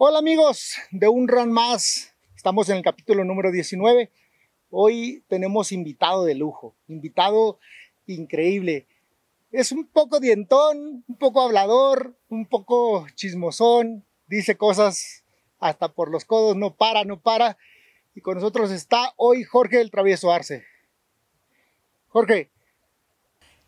Hola amigos de un run más. Estamos en el capítulo número 19. Hoy tenemos invitado de lujo, invitado increíble. Es un poco dientón, un poco hablador, un poco chismosón, dice cosas hasta por los codos, no para, no para. Y con nosotros está hoy Jorge el Travieso Arce. Jorge.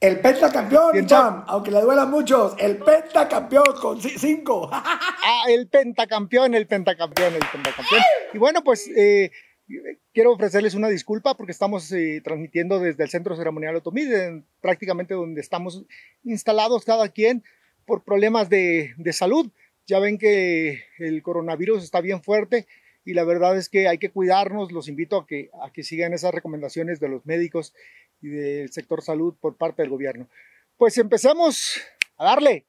El pentacampeón, Cham, aunque le duela a muchos, el pentacampeón con cinco. ah, el pentacampeón, el pentacampeón, el pentacampeón. Y bueno, pues eh, quiero ofrecerles una disculpa porque estamos eh, transmitiendo desde el Centro Ceremonial Otomí, prácticamente donde estamos instalados cada quien por problemas de, de salud. Ya ven que el coronavirus está bien fuerte y la verdad es que hay que cuidarnos. Los invito a que, a que sigan esas recomendaciones de los médicos y del sector salud por parte del gobierno. Pues empecemos a darle.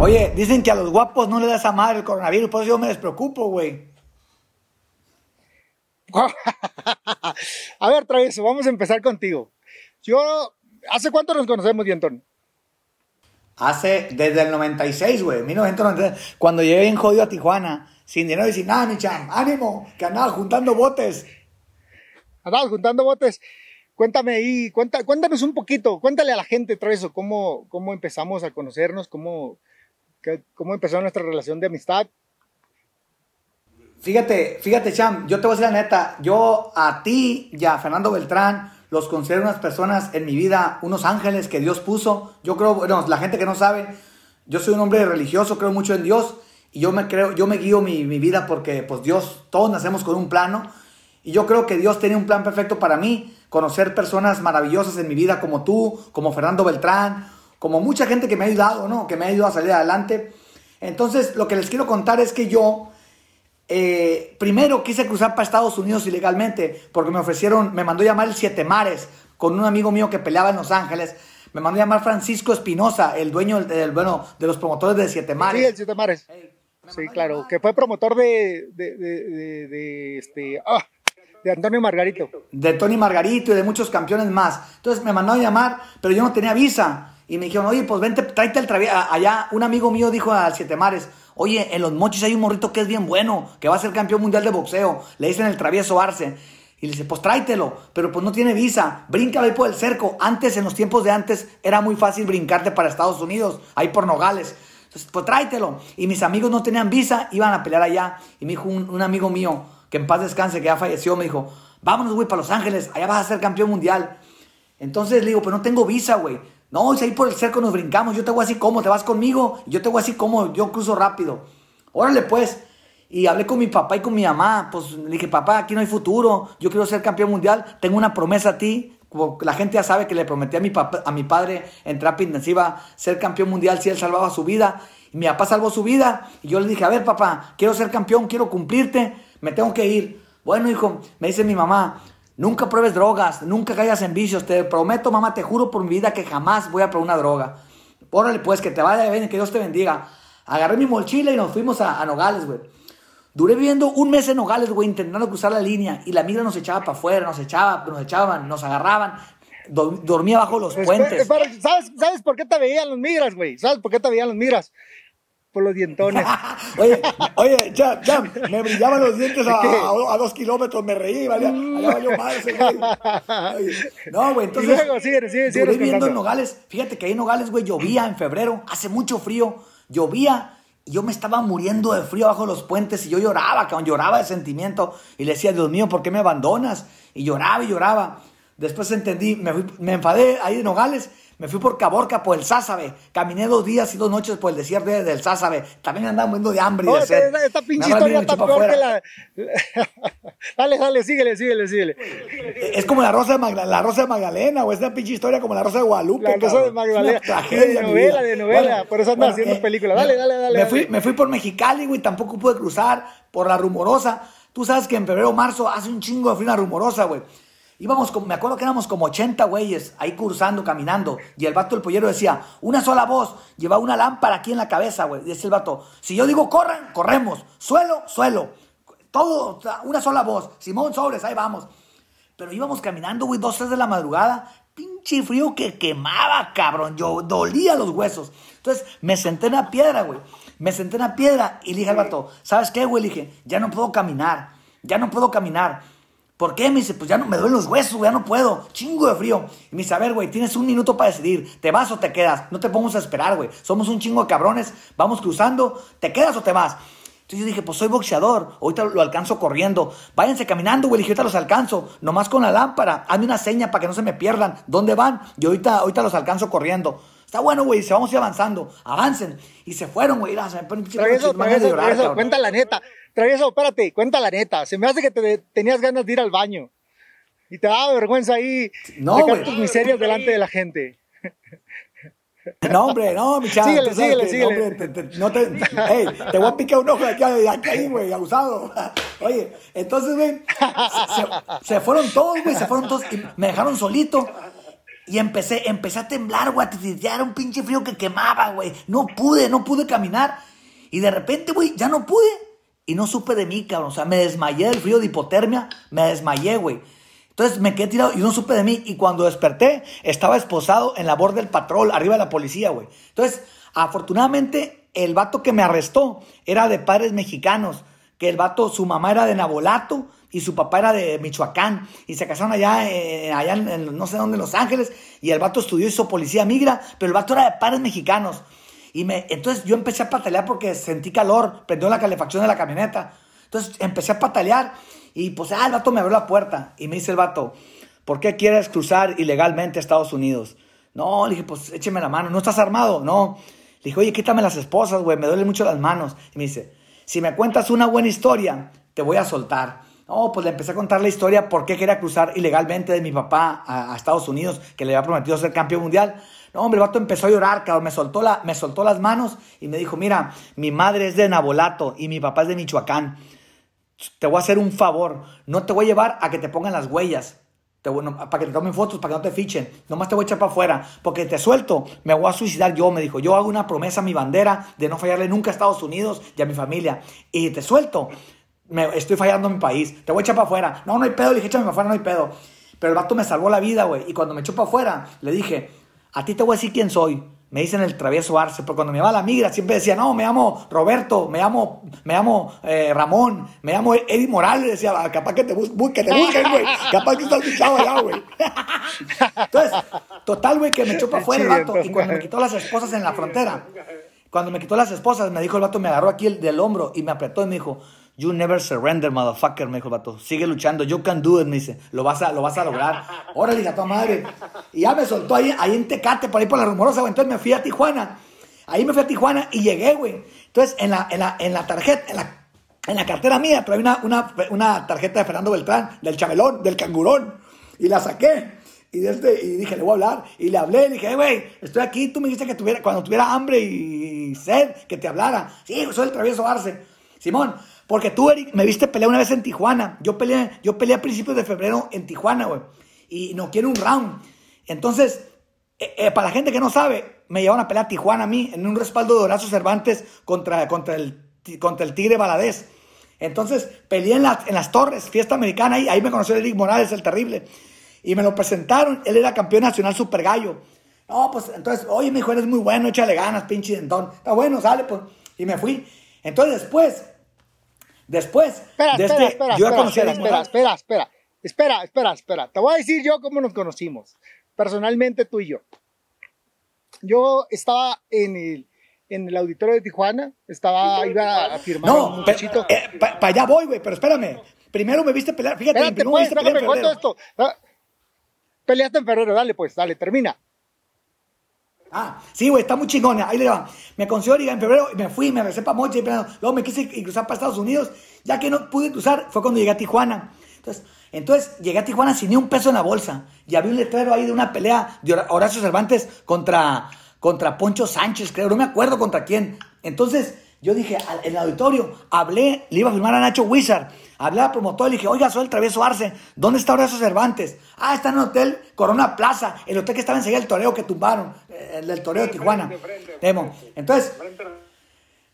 Oye, dicen que a los guapos no le das a madre el coronavirus, por eso yo me despreocupo, güey. a ver, Travieso, vamos a empezar contigo. Yo, ¿hace cuánto nos conocemos, Dientón? Hace, desde el 96, güey, 1996, cuando llegué en jodido a Tijuana, sin dinero y sin nada, mi cham, ánimo, que andaba juntando botes. Andabas juntando botes. Cuéntame ahí, cuéntanos un poquito, cuéntale a la gente, Travieso, cómo, cómo empezamos a conocernos, cómo, ¿Cómo empezó nuestra relación de amistad? Fíjate, fíjate, Cham, yo te voy a decir la neta, yo a ti y a Fernando Beltrán los considero unas personas en mi vida, unos ángeles que Dios puso. Yo creo, bueno, la gente que no sabe, yo soy un hombre religioso, creo mucho en Dios y yo me creo, yo me guío mi, mi vida porque pues Dios, todos nacemos con un plano y yo creo que Dios tenía un plan perfecto para mí, conocer personas maravillosas en mi vida como tú, como Fernando Beltrán, como mucha gente que me ha ayudado, ¿no? Que me ha ayudado a salir adelante. Entonces, lo que les quiero contar es que yo, eh, primero quise cruzar para Estados Unidos ilegalmente, porque me ofrecieron, me mandó llamar el Siete Mares, con un amigo mío que peleaba en Los Ángeles. Me mandó llamar Francisco Espinosa, el dueño del, bueno, de los promotores de Siete Mares. Sí, el Siete Mares. sí, claro, que fue promotor de, de, de, de este, ah, de Antonio Margarito. De Tony Margarito y de muchos campeones más. Entonces me mandó a llamar, pero yo no tenía visa. Y me dijeron, oye, pues vente, tráete el travieso. Allá un amigo mío dijo al Siete Mares, oye, en los mochis hay un morrito que es bien bueno, que va a ser campeón mundial de boxeo. Le dicen el travieso Arce. Y le dice, pues tráetelo, pero pues no tiene visa, bríncalo ahí por el cerco. Antes, en los tiempos de antes, era muy fácil brincarte para Estados Unidos, ahí por Nogales. Entonces, pues tráetelo. Y mis amigos no tenían visa, iban a pelear allá. Y me dijo un, un amigo mío, que en paz descanse, que ya falleció, me dijo, vámonos, güey, para Los Ángeles, allá vas a ser campeón mundial. Entonces le digo, pues no tengo visa, güey. No, si ahí por el cerco nos brincamos, yo te voy así como, te vas conmigo, yo te voy así como, yo cruzo rápido. Órale pues. Y hablé con mi papá y con mi mamá, pues le dije, papá, aquí no hay futuro, yo quiero ser campeón mundial, tengo una promesa a ti, la gente ya sabe que le prometí a mi, papá, a mi padre en terapia intensiva ser campeón mundial si él salvaba su vida. Y mi papá salvó su vida. Y yo le dije, a ver, papá, quiero ser campeón, quiero cumplirte, me tengo que ir. Bueno, hijo, me dice mi mamá, Nunca pruebes drogas, nunca caigas en vicios. Te prometo, mamá, te juro por mi vida que jamás voy a probar una droga. Órale, pues, que te vaya bien, que Dios te bendiga. Agarré mi mochila y nos fuimos a, Nogales, güey. Duré viviendo un mes en Nogales, güey, intentando cruzar la línea. Y la migra nos echaba para afuera, nos echaba, nos echaban, nos agarraban. dormía bajo los puentes. ¿sabes, ¿Sabes por qué te veían los migras, güey? ¿Sabes por qué te veían los migras? Por los dientones. oye, oye, ya, ya, me brillaban los dientes a, a, dos kilómetros, me reí, vaya, allá valió ese güey. No, güey, entonces. Y luego, sigue, sigue, sigue viviendo en Nogales. Fíjate que ahí en Nogales, güey, llovía en febrero, hace mucho frío, llovía. Y yo me estaba muriendo de frío bajo los puentes y yo lloraba, cabrón, lloraba de sentimiento. Y le decía, Dios mío, ¿por qué me abandonas? Y lloraba y lloraba. Después entendí, me, me enfadé ahí en Nogales me fui por Caborca, por el Sázabe. Caminé dos días y dos noches por el desierto del Sázabe. También andaba muriendo de hambre y de sed. Esta, pinche historia está peor que la... dale, dale, síguele, síguele, síguele. Es como la Rosa de Magdalena, la Rosa de Magdalena, o esta pinche historia como la Rosa de Guadalupe. La Rosa de Magdalena. de novela, de novela. por eso andas haciendo eh, películas. Dale, dale, dale. Me, Fui, me fui por Mexicali, güey, tampoco pude cruzar por la rumorosa. Tú sabes que en febrero o marzo hace un chingo de frío rumorosa, güey. Íbamos, como, me acuerdo que éramos como 80 güeyes ahí cursando, caminando. Y el vato, el pollero, decía, una sola voz, lleva una lámpara aquí en la cabeza, güey. Dice el vato, si yo digo corran, corremos. Suelo, suelo. Todo, una sola voz. Simón Sobres, ahí vamos. Pero íbamos caminando, güey, dos, tres de la madrugada. Pinche frío que quemaba, cabrón. Yo dolía los huesos. Entonces me senté en la piedra, güey. Me senté en la piedra y le dije al vato, ¿sabes qué, güey? Le dije, ya no puedo caminar. Ya no puedo caminar. ¿Por qué? Me dice, pues ya no me duelen los huesos, ya no puedo. Chingo de frío. Y me dice, a ver, güey, tienes un minuto para decidir. ¿Te vas o te quedas? No te pongas a esperar, güey. Somos un chingo de cabrones. Vamos cruzando. ¿Te quedas o te vas? Entonces yo dije, pues soy boxeador. Ahorita lo alcanzo corriendo. Váyanse caminando, güey. Dije, ahorita los alcanzo. Nomás con la lámpara. Hazme una seña para que no se me pierdan. ¿Dónde van? Y ahorita, ahorita los alcanzo corriendo. Está bueno, güey, se vamos a ir avanzando. Avancen. Y se fueron, güey. Me cuenta la neta. Travieso, espérate, cuenta la neta. Se me hace que te, tenías ganas de ir al baño. Y te daba vergüenza ahí no, sacar tus miserias delante de la gente. No, hombre, no, mi chavo. Síguele, síguele, síguele. te, te, no te, hey, te voy a picar un ojo de aquí, de aquí güey, abusado. Oye, entonces, güey, se, se, fueron todos, güey, se fueron todos y me dejaron solito. Y empecé, empecé a temblar, güey, ya era un pinche frío que quemaba, güey. No pude, no pude caminar. Y de repente, güey, ya no pude y no supe de mí, cabrón. O sea, me desmayé del frío de hipotermia, me desmayé, güey. Entonces me quedé tirado y no supe de mí. Y cuando desperté, estaba esposado en la borda del patrol, arriba de la policía, güey. Entonces, afortunadamente, el vato que me arrestó era de padres mexicanos. Que el vato, su mamá era de Nabolato y su papá era de Michoacán. Y se casaron allá, eh, allá en, no sé dónde, en Los Ángeles. Y el vato estudió y hizo policía migra. Pero el vato era de padres mexicanos. Entonces yo empecé a patalear porque sentí calor, prendió la calefacción de la camioneta. Entonces empecé a patalear y pues, ah, el vato me abrió la puerta y me dice el vato, ¿por qué quieres cruzar ilegalmente a Estados Unidos? No, le dije, pues écheme la mano, ¿no estás armado? No. Le dije, oye, quítame las esposas, güey, me duelen mucho las manos. Y me dice, si me cuentas una buena historia, te voy a soltar. No, pues le empecé a contar la historia por qué quería cruzar ilegalmente de mi papá a, a Estados Unidos, que le había prometido ser campeón mundial. No, hombre, el vato empezó a llorar, cabrón. Me soltó, la, me soltó las manos y me dijo, mira, mi madre es de Nabolato y mi papá es de Michoacán. Te voy a hacer un favor. No te voy a llevar a que te pongan las huellas. Te para que te tomen fotos, para que no te fichen. Nomás te voy a echar para afuera. Porque te suelto, me voy a suicidar yo. Me dijo, yo hago una promesa a mi bandera de no fallarle nunca a Estados Unidos y a mi familia. Y te suelto, me, estoy fallando a mi país. Te voy a echar para afuera. No, no hay pedo. Le dije, échame para afuera, no hay pedo. Pero el vato me salvó la vida, güey. Y cuando me echó para afuera, le dije, a ti te voy a decir quién soy. Me dicen el travieso Arce, pero cuando me iba a la migra siempre decía, no, me llamo Roberto, me llamo, me llamo eh, Ramón, me llamo Eddie Morales. Decía, ah, capaz que te, busquen, te busquen, güey. Capaz que estás fichado allá, güey. Entonces, total, güey, que me echó para afuera el vato. Y cuando me quitó las esposas en la frontera, cuando me quitó las esposas, me dijo el vato, me agarró aquí el, del hombro y me apretó y me dijo, You never surrender, motherfucker, me dijo el vato. Sigue luchando, you can do it, me dice. Lo vas a, lo vas a lograr. Órale, a tu madre. Y ya me soltó ahí, ahí en Tecate, por ahí por la rumorosa, güey. Entonces me fui a Tijuana. Ahí me fui a Tijuana y llegué, güey. Entonces, en la, en la, en la tarjeta, en la, en la cartera mía, traía una, una, una tarjeta de Fernando Beltrán, del chamelón, del cangurón. Y la saqué. Y, este, y dije, le voy a hablar. Y le hablé, y dije, güey, estoy aquí. Tú me dijiste que tuviera, cuando tuviera hambre y sed, que te hablara. Sí, soy el travieso Arce. Simón, porque tú, Eric, me viste pelear una vez en Tijuana. Yo peleé, yo peleé a principios de febrero en Tijuana, güey. Y no quiero un round. Entonces, eh, eh, para la gente que no sabe, me llevaron a pelear a Tijuana a mí en un respaldo de Horacio Cervantes contra, contra, el, contra el Tigre Baladés. Entonces, peleé en, en las Torres, fiesta americana, y ahí me conoció Eric Morales, el terrible. Y me lo presentaron, él era campeón nacional super gallo. No, pues entonces, oye, mi hijo, eres muy bueno, échale ganas, pinche dentón. Está bueno, sale, pues. Y me fui. Entonces, después, Después espera, de espera, este, espera, yo espera, espera, espera, espera, espera, espera, espera, espera. Te voy a decir yo cómo nos conocimos. Personalmente tú y yo. Yo estaba en el, en el auditorio de Tijuana, estaba, iba a firmar no, un muchachito. Eh, para allá voy, güey, pero espérame. Primero me viste pelear, fíjate, Espérate, primero pues, me viste pelear en esto. Ah, peleaste en febrero, dale pues, dale, termina. Ah, sí, güey, está muy chingona. Ahí le va. Me consiguió en febrero, me fui, me regresé para Moche, luego me quise cruzar para Estados Unidos. Ya que no pude cruzar, fue cuando llegué a Tijuana. Entonces, entonces llegué a Tijuana sin ni un peso en la bolsa. Y había un letrero ahí de una pelea de Horacio Cervantes contra, contra Poncho Sánchez, creo. No me acuerdo contra quién. Entonces, yo dije, en el auditorio, hablé, le iba a firmar a Nacho Wizard. Hablé al promotor y le dije, oiga, soy el travieso Arce. ¿Dónde está Horacio Cervantes? Ah, está en el hotel Corona Plaza, el hotel que estaba enseguida del toreo que tumbaron, eh, el del toreo de Tijuana. Demo. Entonces,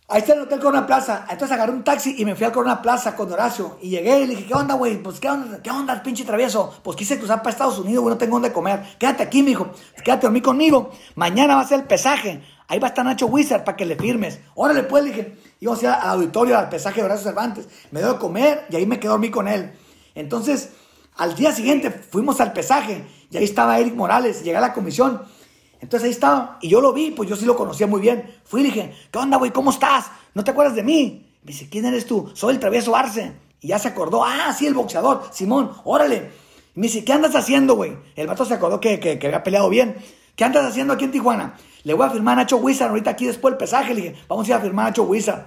Ahí está el Hotel Corona Plaza. Entonces agarré un taxi y me fui al Corona Plaza con Horacio. Y llegué y le dije, ¿qué onda, güey? Pues, ¿qué onda, ¿qué onda, pinche travieso? Pues quise cruzar para Estados Unidos, güey, no tengo dónde comer. Quédate aquí, mijo. Quédate a dormir conmigo. Mañana va a ser el pesaje. Ahí va a estar Nacho Wizard para que le firmes. Órale, pues, le dije. Íbamos a ir al auditorio, al pesaje de Horacio Cervantes. Me dio de comer y ahí me quedé a dormir con él. Entonces, al día siguiente fuimos al pesaje y ahí estaba Eric Morales. Llegué a la comisión. Entonces ahí estaba, y yo lo vi, pues yo sí lo conocía muy bien. Fui y dije, ¿qué onda, güey? ¿Cómo estás? ¿No te acuerdas de mí? Me dice, ¿quién eres tú? Soy el travieso Arce. Y ya se acordó, ah, sí, el boxeador, Simón, órale. Me dice, ¿qué andas haciendo, güey? El vato se acordó que, que, que había peleado bien. ¿Qué andas haciendo aquí en Tijuana? Le voy a firmar a Nacho Wizard ahorita aquí después del pesaje. Le dije, vamos a ir a firmar a Nacho Wizard.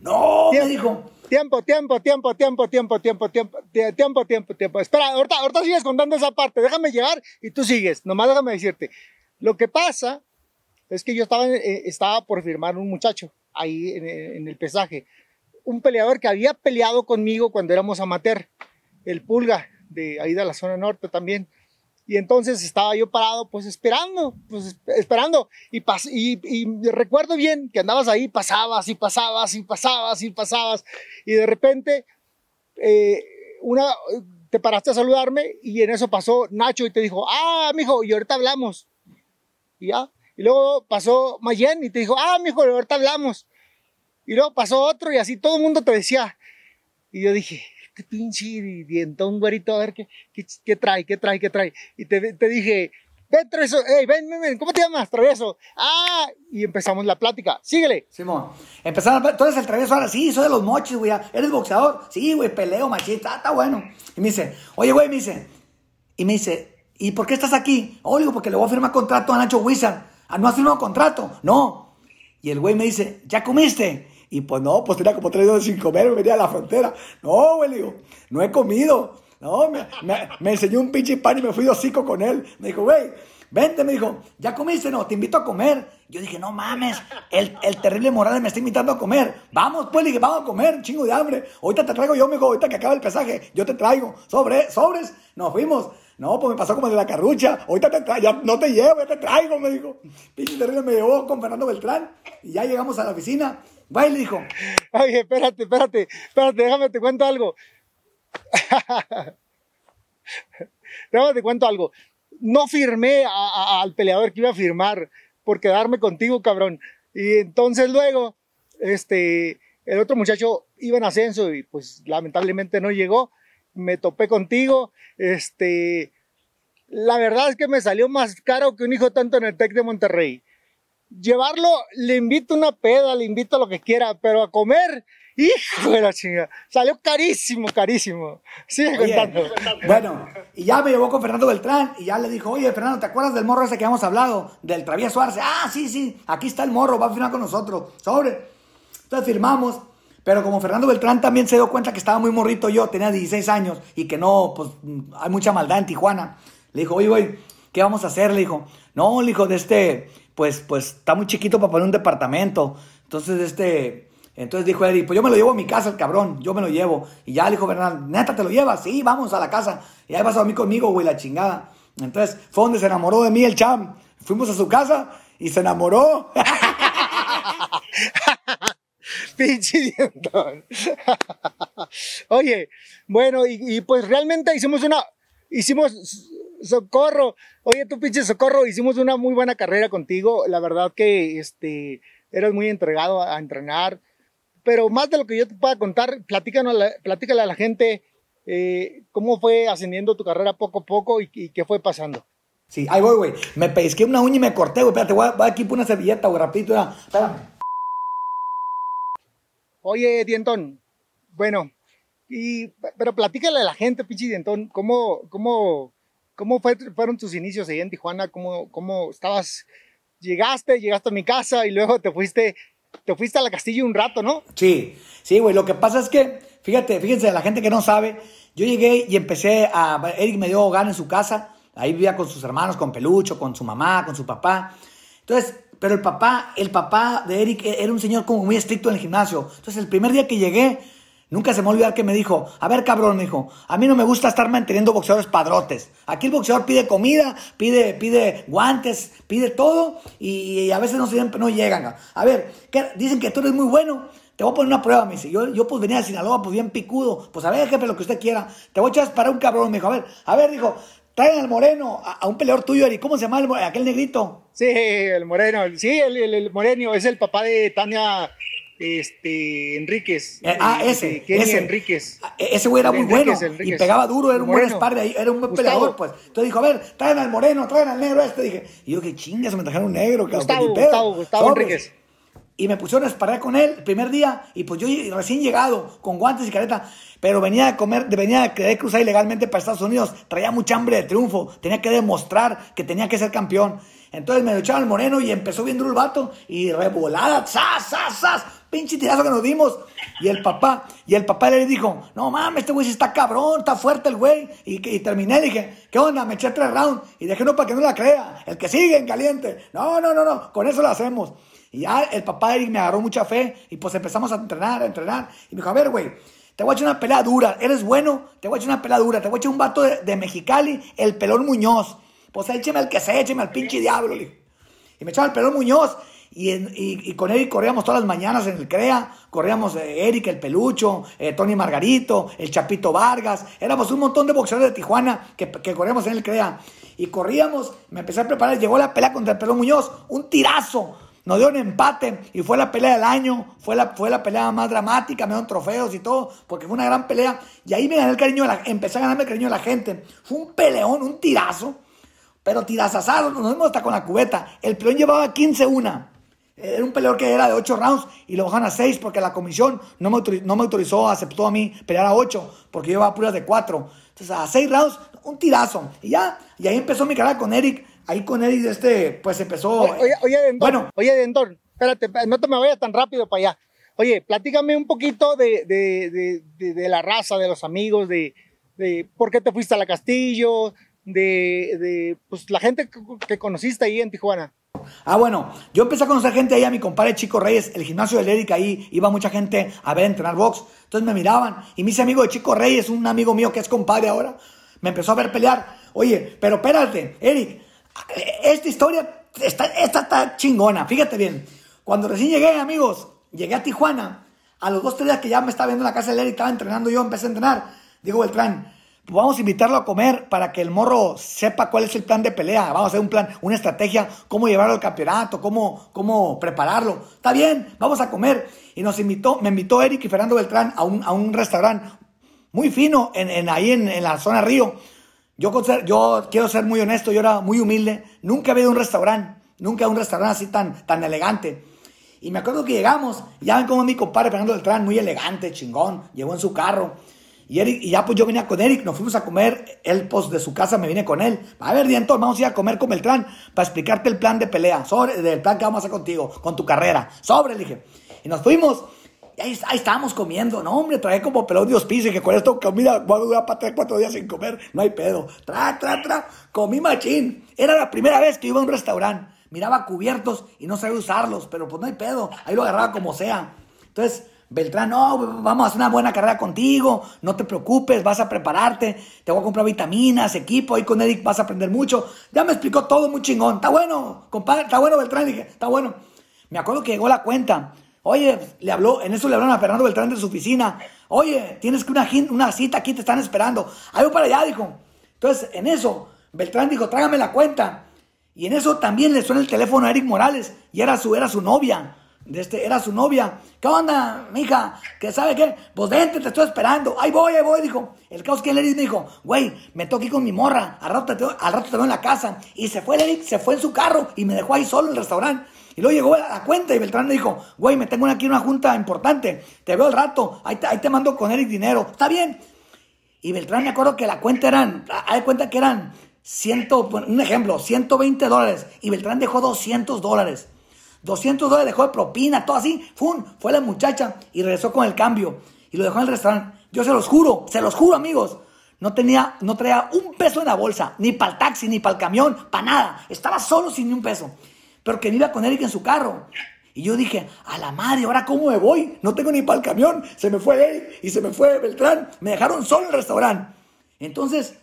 No, me dijo. Tiempo, tiempo, tiempo, tiempo, tiempo, tiempo, tiempo, tie- tiempo, tiempo, tiempo. Espera, ahorita, ahorita sigues contando esa parte. Déjame llegar y tú sigues. Nomás déjame decirte. Lo que pasa es que yo estaba, eh, estaba por firmar un muchacho ahí en, en el pesaje. Un peleador que había peleado conmigo cuando éramos amateur. El Pulga, de ahí de la zona norte también. Y entonces estaba yo parado, pues esperando, pues esp- esperando. Y, y, y recuerdo bien que andabas ahí, pasabas y pasabas y pasabas y pasabas. Y de repente, eh, una, te paraste a saludarme y en eso pasó Nacho y te dijo, ah, mijo, y ahorita hablamos. Y ya. Y luego pasó Mayen y te dijo, ah, mijo, y ahorita hablamos. Y luego pasó otro y así todo el mundo te decía. Y yo dije, qué pinche dientón, güerito, a ver qué, qué, trae, qué trae, qué trae. Y te, te dije, ven, travieso, hey, ven, ven, ven, ¿cómo te llamas, travieso? Ah, y empezamos la plática. Síguele. Simón, empezaron a... Entonces el travieso ahora, sí, soy de los mochis, güey. ¿Eres boxeador? Sí, güey, peleo, machista, está bueno. Y me dice, oye, güey, me dice, y me dice, ¿y por qué estás aquí? Oh, digo, porque le voy a firmar contrato a Nacho Wizard. Ah, ¿no has firmado contrato? No. Y el güey me dice, ¿ya comiste? Y pues no, pues tenía como tres días sin comer, me venía a la frontera. No, güey, digo, no he comido. No, me, me, enseñó un pinche pan y me fui hocico con él. Me dijo, güey, vente, me dijo, ¿ya comiste? No, te invito a comer. Yo dije, no mames, el, el terrible Morales me está invitando a comer. Vamos, pues, le dije, vamos a comer, chingo de hambre. Ahorita te traigo yo, me dijo, ahorita que acabe el pesaje, yo te traigo. Sobre, sobres, nos fuimos. No, pues me pasó como de la carrucha. Ahorita te traigo, ya no te llevo, ya te traigo, me dijo. Pinche terrible me llevó con Fernando Beltrán. Y ya llegamos a la oficina. Va y le dijo, Oye, espérate, espérate, espérate, déjame te cuento algo. déjame te cuento algo. No firmé al peleador que iba a firmar por quedarme contigo, cabrón. Y entonces luego, este, el otro muchacho iba en ascenso y pues lamentablemente no llegó. Me topé contigo, este, la verdad es que me salió más caro que un hijo tanto en el Tec de Monterrey llevarlo, le invito una peda, le invito a lo que quiera, pero a comer, hijo de la chinga, salió carísimo, carísimo. Sigue Oye, contando. Bueno, y ya me llevó con Fernando Beltrán y ya le dijo, oye, Fernando, ¿te acuerdas del morro ese que habíamos hablado? Del travieso Arce. Ah, sí, sí, aquí está el morro, va a firmar con nosotros. Sobre. Entonces firmamos. Pero como Fernando Beltrán también se dio cuenta que estaba muy morrito yo, tenía 16 años y que no, pues hay mucha maldad en Tijuana. Le dijo, oye, güey, ¿qué vamos a hacer? Le dijo, no, le dijo, de este, pues, pues está muy chiquito para poner un departamento. Entonces, este, entonces dijo Eddie, pues yo me lo llevo a mi casa, el cabrón, yo me lo llevo. Y ya le dijo Bernal, neta, ¿te lo llevas? Sí, vamos a la casa. Y ahí vas a dormir conmigo, güey, la chingada. Entonces fue donde se enamoró de mí el cham. Fuimos a su casa y se enamoró. Pinche. Oye, bueno, y pues realmente hicimos una, hicimos socorro. Oye, tú pinche socorro, hicimos una muy buena carrera contigo. La verdad que este, eras muy entregado a, a entrenar. Pero más de lo que yo te pueda contar, platícanos, platícale a la gente eh, cómo fue ascendiendo tu carrera poco a poco y, y qué fue pasando. Sí, ahí voy, güey. Me pesqué una uña y me corté, güey. Espérate, voy, a- voy aquí por una servilleta, güey, rapidito. ya. Espérame. Oye, Dientón, bueno, y, pero platícale a la gente, pinche Dientón, ¿cómo, cómo, cómo fue- fueron tus inicios ahí en Tijuana? ¿Cómo, cómo estabas? Llegaste, llegaste a mi casa y luego te fuiste, te fuiste a la Castilla un rato, ¿no? Sí, sí, güey. Lo que pasa es que, fíjate, fíjense, la gente que no sabe, yo llegué y empecé a. Eric me dio hogar en su casa. Ahí vivía con sus hermanos, con Pelucho, con su mamá, con su papá. Entonces, pero el papá, el papá de Eric era un señor como muy estricto en el gimnasio. Entonces el primer día que llegué, nunca se me olvidó que me dijo, a ver cabrón, me dijo, a mí no me gusta estar manteniendo boxeadores padrotes. Aquí el boxeador pide comida, pide, pide guantes, pide todo y, a veces no, siempre, no llegan. A ver, dicen que tú eres muy bueno. Te voy a poner una prueba, me dice. Yo, yo pues venía de Sinaloa, pues bien picudo. Pues a ver, jefe, lo que usted quiera. Te voy a echar para un cabrón, me dijo. A ver, a ver, dijo, Traigan al Moreno, a, un peleador tuyo, Eric. ¿Cómo se llama el, aquel negrito? Sí, el Moreno. Sí, el, el, Moreno es el papá de Tania este, Enríquez. Eh, ah, ese. Kenny ese. Enríquez. E, ese güey era muy bueno. Y pegaba duro, era un buen ahí, era un buen peleador, pues. Entonces dijo, a ver, traen al moreno, traen al negro este. Dije, y yo, qué chingas, me trajeron un negro, que Gustavo, Gustavo, Gustavo Enríquez y me pusieron a esparar con él el primer día y pues yo recién llegado con guantes y careta, pero venía a comer, venía a querer cruzar ilegalmente para Estados Unidos, traía mucha hambre de triunfo, tenía que demostrar que tenía que ser campeón. Entonces me echaron el moreno y empezó bien duro el vato y revolada, ¡zas, zas, zas! Pinche tirazo que nos dimos. Y el papá, y el papá le dijo, no mames, este güey sí está cabrón, está fuerte el güey. Y, y terminé, dije, ¿qué onda? Me eché tres rounds y dejé para que no la crea. El que sigue en caliente. No, no, no, no, con eso lo hacemos. Y ya el papá de Eric me agarró mucha fe y pues empezamos a entrenar, a entrenar. Y me dijo, a ver, güey, te voy a echar una pelea dura. ¿Eres bueno? Te voy a echar una pelea dura. Te voy a echar un vato de, Mexicali, el pelón Muñoz. Pues écheme al que se, écheme al pinche diablo. Y me echaba el pelón Muñoz. Y, con Eric corríamos todas las mañanas en el CREA, corríamos eh, Eric, el Pelucho, eh, Tony Margarito, el Chapito Vargas, éramos un montón de boxeadores de Tijuana que, que corríamos en el CREA. Y corríamos, me empecé a preparar, llegó la pelea contra el pelón Muñoz, un tirazo, nos dio un empate y fue la pelea del año, fue la, fue la pelea más dramática, me dieron trofeos y todo, porque fue una gran pelea. Y ahí me gané el cariño de empecé a ganarme el cariño de la gente. Fue un peleón, un tirazo, pero tirazazado, nos dimos hasta con la cubeta. El peleón llevaba 15-1. Era un peleador que era de 8 rounds y lo bajan a 6 porque la comisión no me, autorizó, no me autorizó, aceptó a mí pelear a 8 porque yo llevaba puras de 4. Entonces a 6 rounds, un tirazo. Y ya, y ahí empezó mi carrera con Eric ahí con Eric, este, pues empezó. Oye, oye, Dentor, bueno. oye, Dentor, espérate, no te me vayas tan rápido para allá. Oye, platícame un poquito de, de, de, de la raza, de los amigos, de, por qué te fuiste a la Castillo, de, pues, la gente que conociste ahí en Tijuana. Ah, bueno, yo empecé a conocer gente ahí, a mi compadre Chico Reyes, el gimnasio del Eric, ahí iba mucha gente a ver entrenar box. Entonces me miraban y me hice amigo de Chico Reyes, un amigo mío que es compadre ahora, me empezó a ver pelear. Oye, pero espérate, Eric, esta historia, esta, esta está chingona, fíjate bien. Cuando recién llegué, amigos, llegué a Tijuana, a los dos, tres días que ya me estaba viendo en la casa de Eric, estaba entrenando yo, empecé a entrenar. Digo, Beltrán, vamos a invitarlo a comer para que el morro sepa cuál es el plan de pelea. Vamos a hacer un plan, una estrategia, cómo llevarlo al campeonato, cómo, cómo prepararlo. Está bien, vamos a comer. Y nos invitó, me invitó Eric y Fernando Beltrán a un, a un restaurante muy fino en, en ahí en, en, la zona Río. Yo, yo quiero ser muy honesto, yo era muy humilde. Nunca había ido a un restaurante, nunca a un restaurante así tan, tan elegante. Y me acuerdo que llegamos, ya ven como mi compadre Fernando Beltrán, muy elegante, chingón, llegó en su carro. Y, Eric, y ya pues yo venía con Eric, nos fuimos a comer, él pues de su casa me vine con él. A ver, Dientor, vamos a ir a comer con Beltrán para explicarte el plan de pelea, sobre, del plan que vamos a hacer contigo, con tu carrera. Sobre, le dije. Y nos fuimos ahí, estábamos comiendo, no, hombre, trae como pelón de hospicio, que con esto comida voy a durar para tres, cuatro días sin comer, no hay pedo. Tra, tra, tra, comí machín. Era la primera vez que iba a un restaurante. Miraba cubiertos y no sabía usarlos, pero pues no hay pedo, ahí lo agarraba como sea. Entonces, Beltrán, no, vamos a hacer una buena carrera contigo, no te preocupes, vas a prepararte, te voy a comprar vitaminas, equipo, ahí con Eric vas a aprender mucho. Ya me explicó todo muy chingón, está bueno, compadre, está bueno Beltrán, dije, está bueno. Me acuerdo que llegó la cuenta, Oye, le habló, en eso le hablaron a Fernando Beltrán de su oficina. Oye, tienes que una, una cita aquí, te están esperando. Ahí voy para allá, dijo. Entonces, en eso, Beltrán dijo, trágame la cuenta. Y en eso también le suena el teléfono a Eric Morales. Y era su, era su novia. De este, era su novia. ¿Qué onda, mija? ¿Qué sabe qué? Pues vente, te estoy esperando. Ahí voy, ahí voy, dijo. El caos que el Eric me dijo, güey, me toqué con mi morra. Al rato, te, al rato te veo en la casa. Y se fue el Eric, se fue en su carro y me dejó ahí solo en el restaurante. Y luego llegó a la cuenta y Beltrán le dijo, güey, me tengo aquí una junta importante, te veo al rato, ahí te, mando con Eric dinero, está bien. Y Beltrán me acuerdo que la cuenta eran, hay cuenta que eran ciento, un ejemplo, 120 dólares. Y Beltrán dejó 200 dólares. 200 dólares dejó de propina, todo así. ¡Fum! Fue la muchacha y regresó con el cambio. Y lo dejó en el restaurante. Yo se los juro, se los juro, amigos. No tenía, no traía un peso en la bolsa, ni para el taxi, ni para el camión, para nada. Estaba solo sin ni un peso. pero que iba con Eric en su carro. Y yo dije, a la madre, ¿ahora cómo me voy? No tengo ni para el camión. Se me fue Eric y se me fue Beltrán. Me dejaron solo en el restaurante. Entonces,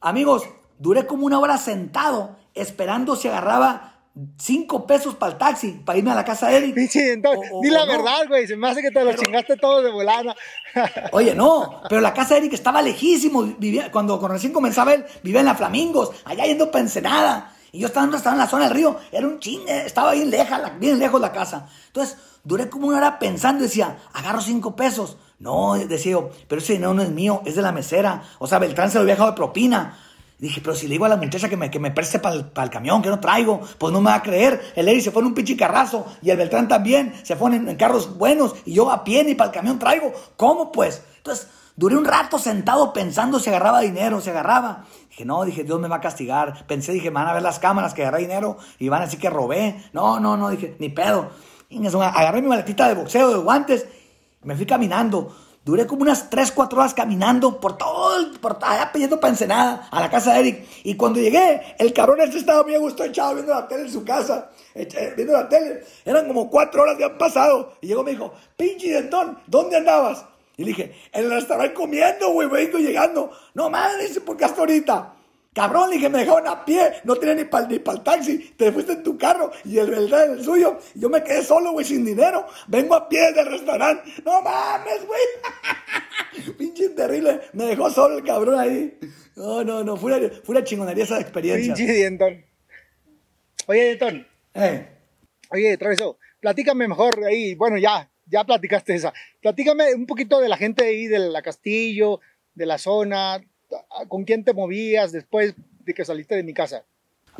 amigos, duré como una hora sentado esperando si agarraba cinco pesos para el taxi, para irme a la casa de Eric. Pinche, entonces, di la verdad, güey. Se me hace que te lo chingaste todo de volana. Oye, no, pero la casa de Eric estaba lejísimo. Vivía, cuando recién comenzaba él, vivía en la Flamingos, allá yendo para Ensenada. Y yo estaba, estaba en la zona del río, era un chingue, estaba bien, leja, bien lejos la casa. Entonces, duré como una hora pensando decía, agarro cinco pesos. No, decía yo, pero ese dinero no es mío, es de la mesera. O sea, Beltrán se lo había dejado de propina. Dije, pero si le digo a la muchacha que me, que me preste para el, camión, que no traigo, pues no me va a creer. El Eri se fue en un pinche carrazo y el Beltrán también se fue en, carros buenos y yo a pie ni para el camión traigo. ¿Cómo pues? Entonces, duré un rato sentado pensando si agarraba dinero, si agarraba. Dije, no, dije, Dios me va a castigar. Pensé, dije, van a ver las cámaras que agarré dinero y van a decir que robé. No, no, no, dije, ni pedo. Agarré mi maletita de boxeo, de guantes, me fui caminando Duré como unas 3, 4 horas caminando por todo, por allá pidiendo para Ensenada, a la casa de Eric. Y cuando llegué, el cabrón este estaba muy a gusto echado viendo la tele en su casa, viendo la tele. Eran como 4 horas que han pasado. Y llegó y me dijo, pinche dentón, ¿dónde andabas? Y le dije, en el restaurante comiendo, güey, vengo llegando. No mames, dice, ¿por hasta ahorita? Cabrón, dije, me dejaron a pie, no tenía ni para ni el taxi, te fuiste en tu carro y el verdad el suyo. yo me quedé solo, güey, sin dinero. Vengo a pie del restaurante. No mames, güey. Pinche terrible. Me dejó solo el cabrón ahí. No, no, no, fue una, fue una chingonería esa experiencia. Pinche dientón. Oye, dientón. Eh. Oye, Traveso, platícame mejor ahí. Bueno, ya, ya platicaste esa. Platícame un poquito de la gente ahí, de la Castillo, de la zona ¿Con quién te movías después de que saliste de mi casa?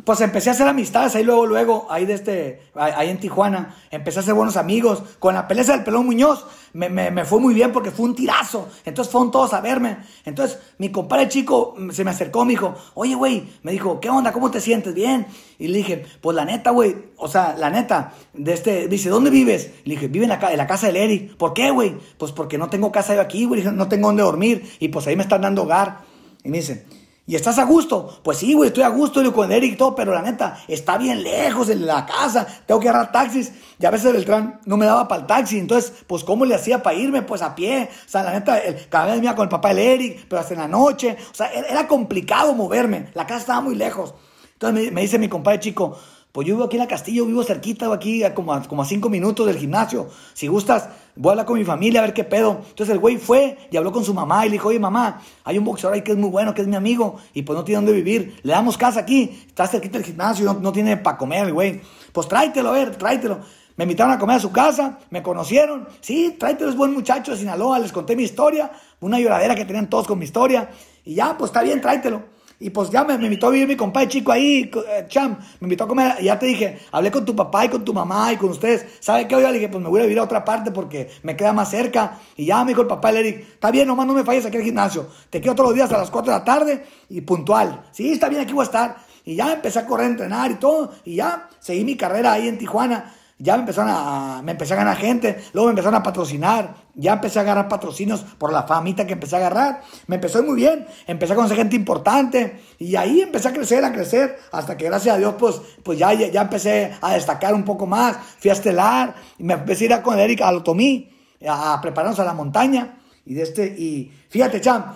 Pues empecé a hacer amistades ahí luego, luego, ahí de este, ahí en Tijuana. Empecé a hacer buenos amigos. Con la pelea del pelón Muñoz me, me, fue muy bien porque fue un tirazo. Entonces fueron todos a verme. Entonces mi compadre chico se me acercó, me dijo, oye, güey, me dijo, ¿qué onda? ¿Cómo te sientes? Bien. Y le dije, pues la neta, güey, o sea, la neta, de este, dice, ¿dónde vives? Le dije, vive en la, la casa del Eric. ¿Por qué, güey? Pues porque no tengo casa yo aquí, güey, no tengo dónde dormir. Y pues ahí me están dando hogar. Y me dice, ¿y estás a gusto? Pues sí, güey, estoy a gusto yo con Eric y todo, pero la neta, está bien lejos de la casa, tengo que agarrar taxis. Y a veces Beltrán no me daba para el taxi, entonces, pues, ¿cómo le hacía para irme? Pues a pie. O sea, la neta, cada vez me iba con el papá del Eric, pero hasta en la noche. O sea, era complicado moverme, la casa estaba muy lejos. Entonces me dice mi compadre chico, pues yo vivo aquí en la Castillo, vivo cerquita, aquí a como, a, como a cinco minutos del gimnasio. Si gustas, voy a hablar con mi familia a ver qué pedo. Entonces el güey fue y habló con su mamá y le dijo, oye mamá, hay un boxeador ahí que es muy bueno, que es mi amigo, y pues no tiene dónde vivir. Le damos casa aquí, está cerquita del gimnasio, no, no tiene para comer el güey. Pues tráetelo, a ver, tráetelo. Me invitaron a comer a su casa, me conocieron. Sí, tráetelo, es buen muchacho de Sinaloa, les conté mi historia, una lloradera que tenían todos con mi historia. Y ya, pues está bien, tráetelo. Y pues ya me, invitó a vivir mi compadre chico ahí, eh, Cham, me invitó a comer. Ya te dije, hablé con tu papá y con tu mamá y con ustedes. ¿Sabe qué? Oiga, le dije, pues me voy a vivir a otra parte porque me queda más cerca. Y ya me dijo el papá, le dije, está bien, nomás no me falles aquí al gimnasio. Te quedo todos los días a las 4 de la tarde y puntual. Sí, está bien, aquí voy a estar. Y ya empecé a correr, a entrenar y todo. Y ya seguí mi carrera ahí en Tijuana ya me empezaron a, me empecé a ganar gente, luego me empezaron a patrocinar, ya empecé a agarrar patrocinios por la famita que empecé a agarrar, me empezó muy bien, empecé a conocer gente importante y ahí empecé a crecer, a crecer, hasta que gracias a Dios pues, pues ya, ya empecé a destacar un poco más, fui a estelar, me empecé a ir con Erika a Lotomí, a, prepararnos a la montaña y de este, y fíjate Cham,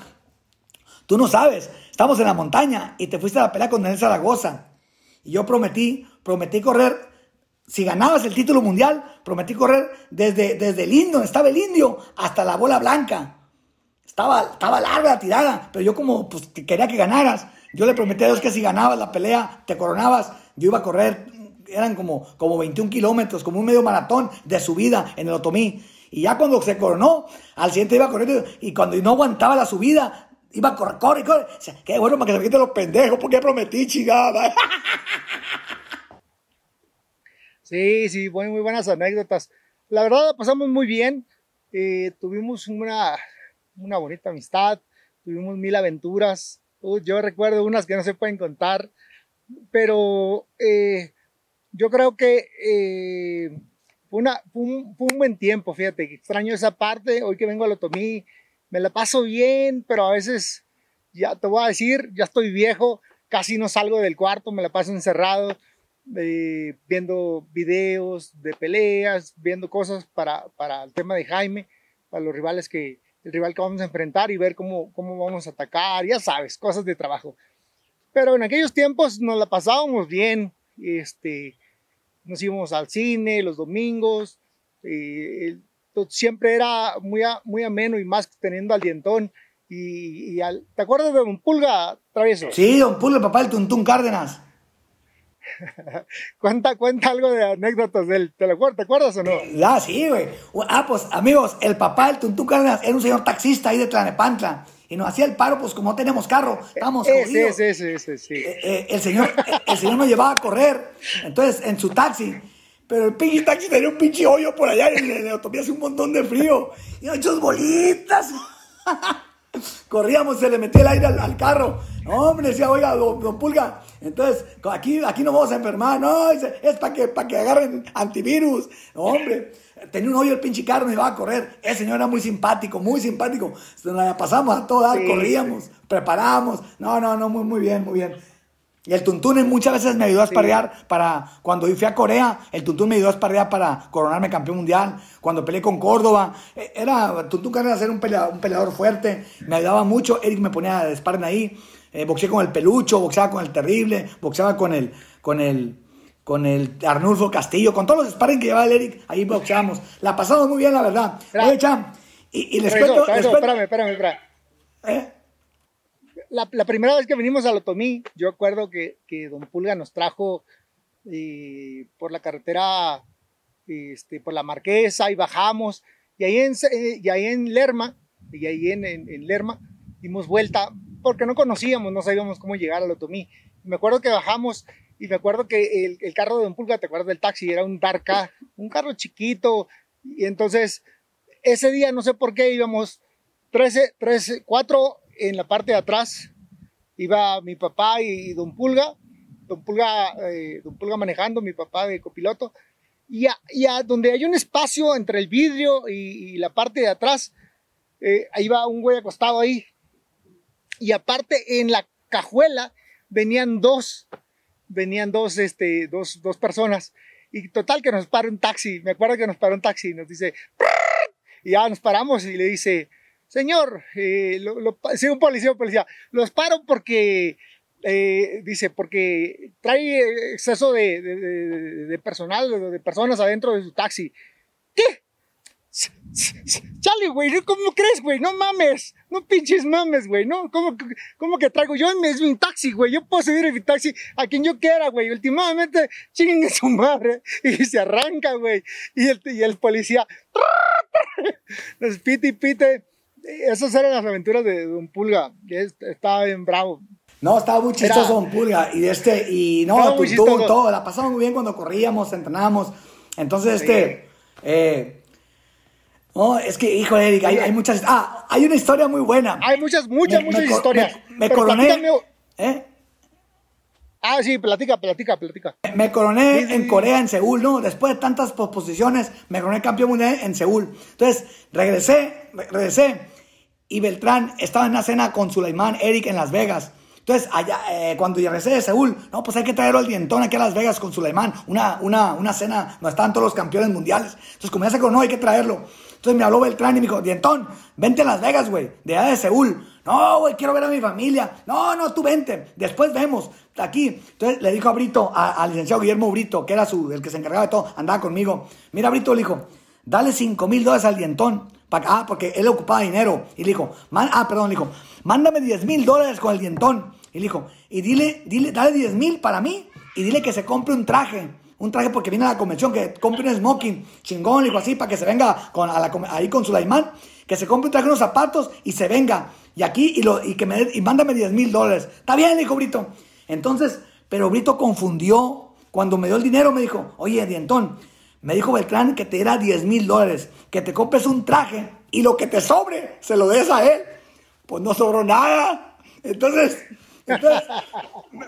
tú no sabes, estamos en la montaña y te fuiste a la pelea con Daniel Zaragoza. Y yo prometí, prometí correr si ganabas el título mundial, prometí correr desde, desde el indio, estaba el indio, hasta la bola blanca. Estaba, estaba larga la tirada, pero yo como pues, quería que ganaras, yo le prometí a Dios que si ganabas la pelea, te coronabas, yo iba a correr, eran como, como 21 kilómetros, como un medio maratón de subida en el Otomí. Y ya cuando se coronó, al siguiente iba a correr y cuando no aguantaba la subida, iba a correr, corre, corre. O sea, qué bueno para que se me quiten los pendejos, porque prometí, chingada. Sí, sí, muy, muy buenas anécdotas. La verdad, pasamos muy bien. Eh, tuvimos una, una bonita amistad, tuvimos mil aventuras. yo recuerdo unas que no se pueden contar, pero eh, yo creo que eh, fue, una, un, buen tiempo, fíjate, extraño esa parte. Hoy que vengo a Lotomí, me la paso bien, pero a veces, ya te voy a decir, ya estoy viejo, casi no salgo del cuarto, me la paso encerrado viendo videos de peleas, viendo cosas para, para el tema de Jaime, para los rivales que, el rival que vamos a enfrentar y ver cómo, cómo vamos a atacar, ya sabes, cosas de trabajo. Pero en aquellos tiempos nos la pasábamos bien, este, nos íbamos al cine los domingos, eh, siempre era muy, muy ameno y más teniendo al dientón. Y, ¿Te acuerdas de Don Pulga, Travieso? Sí, Don Pulga, papá del Tuntún Cárdenas. cuenta, cuenta algo de anécdotas de él. ¿Te, lo, ¿Te acuerdas o no? Ah, sí, güey. Ah, pues, amigos, el papá del Tuntún Cárdenas era un señor taxista ahí de Tlanepantla. Y nos hacía el paro, pues como no tenemos carro, estábamos sí, sí, sí, sí, sí. Eh, eh, el, señor, el señor nos llevaba a correr, entonces, en su taxi. Pero el pinche taxi tenía un pinche hoyo por allá y le, le hace un montón de frío. Y hechos bolitas. Corríamos, se le metía el aire al, carro. hombre, decía, oiga, don, Pulga, entonces aquí, aquí no vamos a enfermar. No, es, para que, para que agarren antivirus. hombre, tenía un hoyo el pinche carro, me iba a correr. El señor era muy simpático, muy simpático. Nos la pasamos a todas, corríamos, preparamos. No, no, no, muy, muy bien, muy bien. Y el Tuntún muchas veces me ayudó a esparrear para, cuando fui a Corea, el Tuntún me ayudó a esparrear para coronarme campeón mundial. Cuando peleé con Córdoba, eh, era, Tuntún Cárdenas era un peleador, un peleador fuerte, me ayudaba mucho. Eric me ponía a sparring ahí. Eh, boxeé con el Pelucho, boxeaba con el Terrible, boxeaba con el, con el, con el Arnulfo Castillo, con todos los sparring que llevaba el Eric, ahí boxeamos. La pasamos muy bien, la verdad. Oye, Cham, y, les cuento... espérame, espérame, espérame. ¿Eh? la, primera vez que vinimos a Lotomí, yo acuerdo que, que Don Pulga nos trajo eh, por la carretera, este, por la Marquesa y bajamos. Y ahí en, eh, y ahí en Lerma, y ahí en, en, Lerma, dimos vuelta porque no conocíamos, no sabíamos cómo llegar a Lotomí. Me acuerdo que bajamos y me acuerdo que el, el, carro de Don Pulga, ¿te acuerdas del taxi? Era un Darka, un carro chiquito. Y entonces, ese día, no sé por qué, íbamos 13, 13, 4 en la parte de atrás iba mi papá y, don Pulga, don Pulga, eh, don Pulga manejando, mi papá de copiloto, y a, donde hay un espacio entre el vidrio y, la parte de atrás, eh, ahí va un güey acostado ahí, y aparte en la cajuela venían dos, venían dos, este, dos, dos personas, y total que nos para un taxi, me acuerdo que nos paró un taxi y nos dice, y ya nos paramos y le dice, señor, eh, lo, un policía, policía, los paro porque, eh, dice, porque trae exceso de, de, de, personal, de personas adentro de su taxi. ¿Qué? Chale, güey, ¿cómo crees, güey? No mames, no pinches mames, güey, ¿no? ¿Cómo, ¿Cómo, que traigo? Yo en mi taxi, güey, yo puedo subir en mi taxi a quien yo quiera, güey. Últimamente, chingue su madre, y se arranca, güey. Y el, y el policía, nos pite y pite, esas eran las aventuras de Don Pulga, que estaba bien bravo. No, estaba muy chistoso Don Pulga. Y este, y no, tú, todo, la pasamos muy bien cuando corríamos, entrenábamos. Entonces, este, eh, no, es que, hijo Eric, hay, hay, muchas, ah, hay una historia muy buena. Hay muchas, muchas, muchas historias. Me, coroné, ¿eh? Ah, sí, platica, platica, platica. Me coroné en Corea, en Seúl, ¿no? Después de tantas posiciones, me coroné campeón mundial en Seúl. Entonces, regresé, regresé y Beltrán estaba en una cena con Sulaimán Eric en Las Vegas. Entonces, allá, eh, cuando regresé de Seúl, no, pues hay que traerlo al dientón aquí a Las Vegas con Sulaimán, una, una, una cena donde estaban todos los campeones mundiales. Entonces, como ya se coronó, hay que traerlo. Entonces me habló Beltrán y me dijo, dientón, vente a Las Vegas, güey, de allá de Seúl. No, güey, quiero ver a mi familia. No, no, tú vente, después vemos, aquí. Entonces le dijo a Brito, al licenciado Guillermo Brito, que era su, el que se encargaba de todo, andaba conmigo. Mira, Brito le dijo, dale 5 mil dólares al dientón ah, porque él ocupaba dinero. Y le dijo, ah, perdón, le dijo, mándame 10 mil dólares con el dientón. Y le dijo, y dile, dile, dale 10 mil para mí y dile que se compre un traje. Un traje porque viene a la convención, que compre un smoking chingón, dijo así, para que se venga con, ahí con Sulaimán, que se compre un traje, unos zapatos y se venga. Y aquí, y, lo, y que me, y mándame 10 mil dólares. Está bien, dijo Brito. Entonces, pero Brito confundió. Cuando me dio el dinero, me dijo, oye, dientón, me dijo Beltrán que te diera 10 mil dólares, que te compres un traje y lo que te sobre se lo des a él. Pues no sobró nada. Entonces, entonces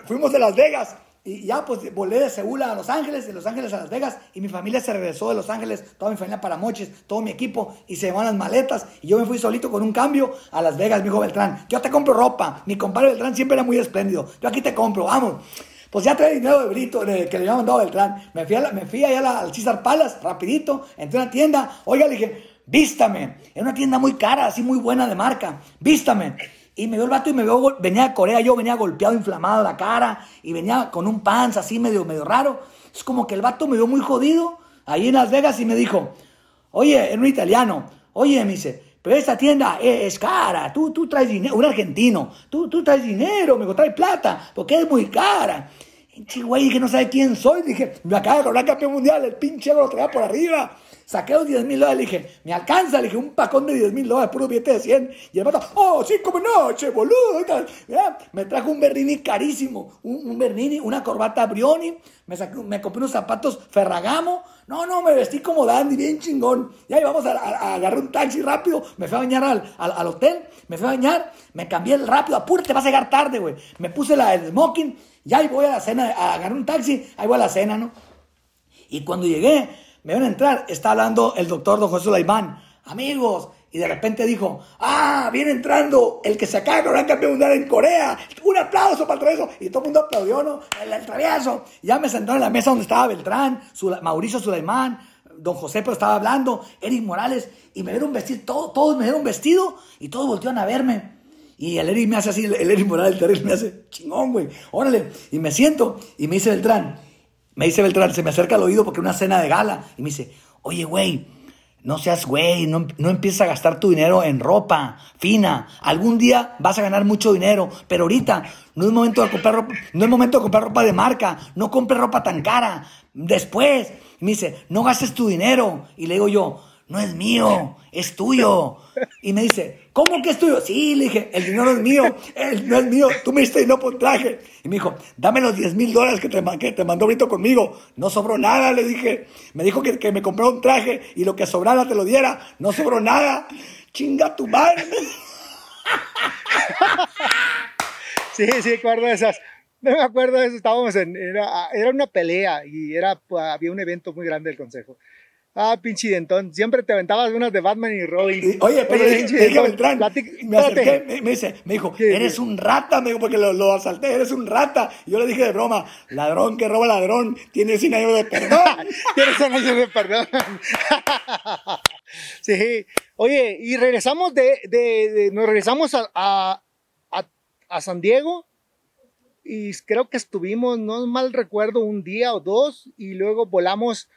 fuimos de Las Vegas y ya pues volé de Seúl a Los Ángeles, de Los Ángeles a Las Vegas y mi familia se regresó de Los Ángeles, toda mi familia para Moches, todo mi equipo y se llevaron las maletas y yo me fui solito con un cambio a Las Vegas, mi hijo Beltrán. Yo te compro ropa, mi compadre Beltrán siempre era muy espléndido. Yo aquí te compro, vamos. Pues ya trae dinero de Brito, que le había mandado Beltrán. Me fui, a me fui allá al César Palace, rapidito, entré a una tienda. Oiga, le dije, vístame. Era una tienda muy cara, así muy buena de marca. Vístame. Y me vio el vato y me vio, venía de Corea, yo venía golpeado, inflamado la cara, y venía con un pants así medio, medio raro. Es como que el vato me vio muy jodido ahí en Las Vegas y me dijo, oye, en un italiano, oye, me dice, pero esta tienda es, cara, tú, tú traes dinero, un argentino, tú, tú traes dinero, me traes plata, porque es muy cara. Y güey, que no sabe quién soy, dije, me acaba de cobrar campeón mundial, el pinche lo traía por arriba. Saqué los 10 mil dólares, le dije, me alcanza, le dije, un pacón de 10 mil dólares, puro billete de 100. Y el vato, oh, sí, como noche, boludo. Me trajo un Bernini carísimo, un, un Bernini, una corbata Brioni, me, saqué, me compré unos zapatos Ferragamo. No, no, me vestí como dandy, bien chingón. Y ahí vamos a, agarrar un taxi rápido, me fui a bañar al, al, hotel, me fui a bañar, me cambié rápido, apúrate, vas a llegar tarde, güey. Me puse la, el smoking, y ahí voy a la cena, a agarrar un taxi, ahí voy a la cena, ¿no? Y cuando llegué, me van a entrar, está hablando el doctor don José Laimán, amigos, y de repente dijo, ah, viene entrando el que se acaba de coronar campeón mundial en Corea, un aplauso para el travieso, y todo el mundo aplaudió, ¿no? El, el travieso, ya me sentaron en la mesa donde estaba Beltrán, Mauricio Sulaimán, don José, pero estaba hablando, Eric Morales, y me dieron un vestido, todo, todos me dieron un vestido, y todos voltearon a verme. Y el Eric me hace así, el, Eric Morales, el terrible, me hace chingón, güey, órale, y me siento, y me dice Beltrán, me dice Beltrán, se me acerca al oído porque una cena de gala. Y me dice, oye, güey, no seas güey, no, no empieces a gastar tu dinero en ropa fina. Algún día vas a ganar mucho dinero, pero ahorita no es momento de comprar ropa, no es momento de comprar ropa de marca, no compres ropa tan cara. Después, me dice, no gastes tu dinero. Y le digo yo, no es mío, es tuyo. Y me dice, ¿cómo que es tuyo? Sí, le dije, el dinero es mío, el, no es mío, tú me diste no por traje. Y me dijo, dame los 10 mil dólares que te, que te mandó Brito conmigo. No sobró nada, le dije. Me dijo que, que me compró un traje y lo que sobrara te lo diera. No sobró nada. Chinga tu madre. Sí, sí, acuerdo esas. No me acuerdo de eso, estábamos en, era, era una pelea y era, había un evento muy grande del consejo. Ah, pinche dentón. Siempre te aventabas unas de Batman y Robin. oye, pero le dije, Beltrán, me acerqué, me, dice, me dijo, eres un rata, me dijo, porque lo, lo, asalté, eres un rata. Y yo le dije de broma, ladrón que roba ladrón, tiene 100 años de perdón. tiene 100 años de perdón. sí. Oye, y regresamos de, de, de nos regresamos a, a, a, a San Diego y creo que estuvimos, no mal recuerdo, un día o dos y luego volamos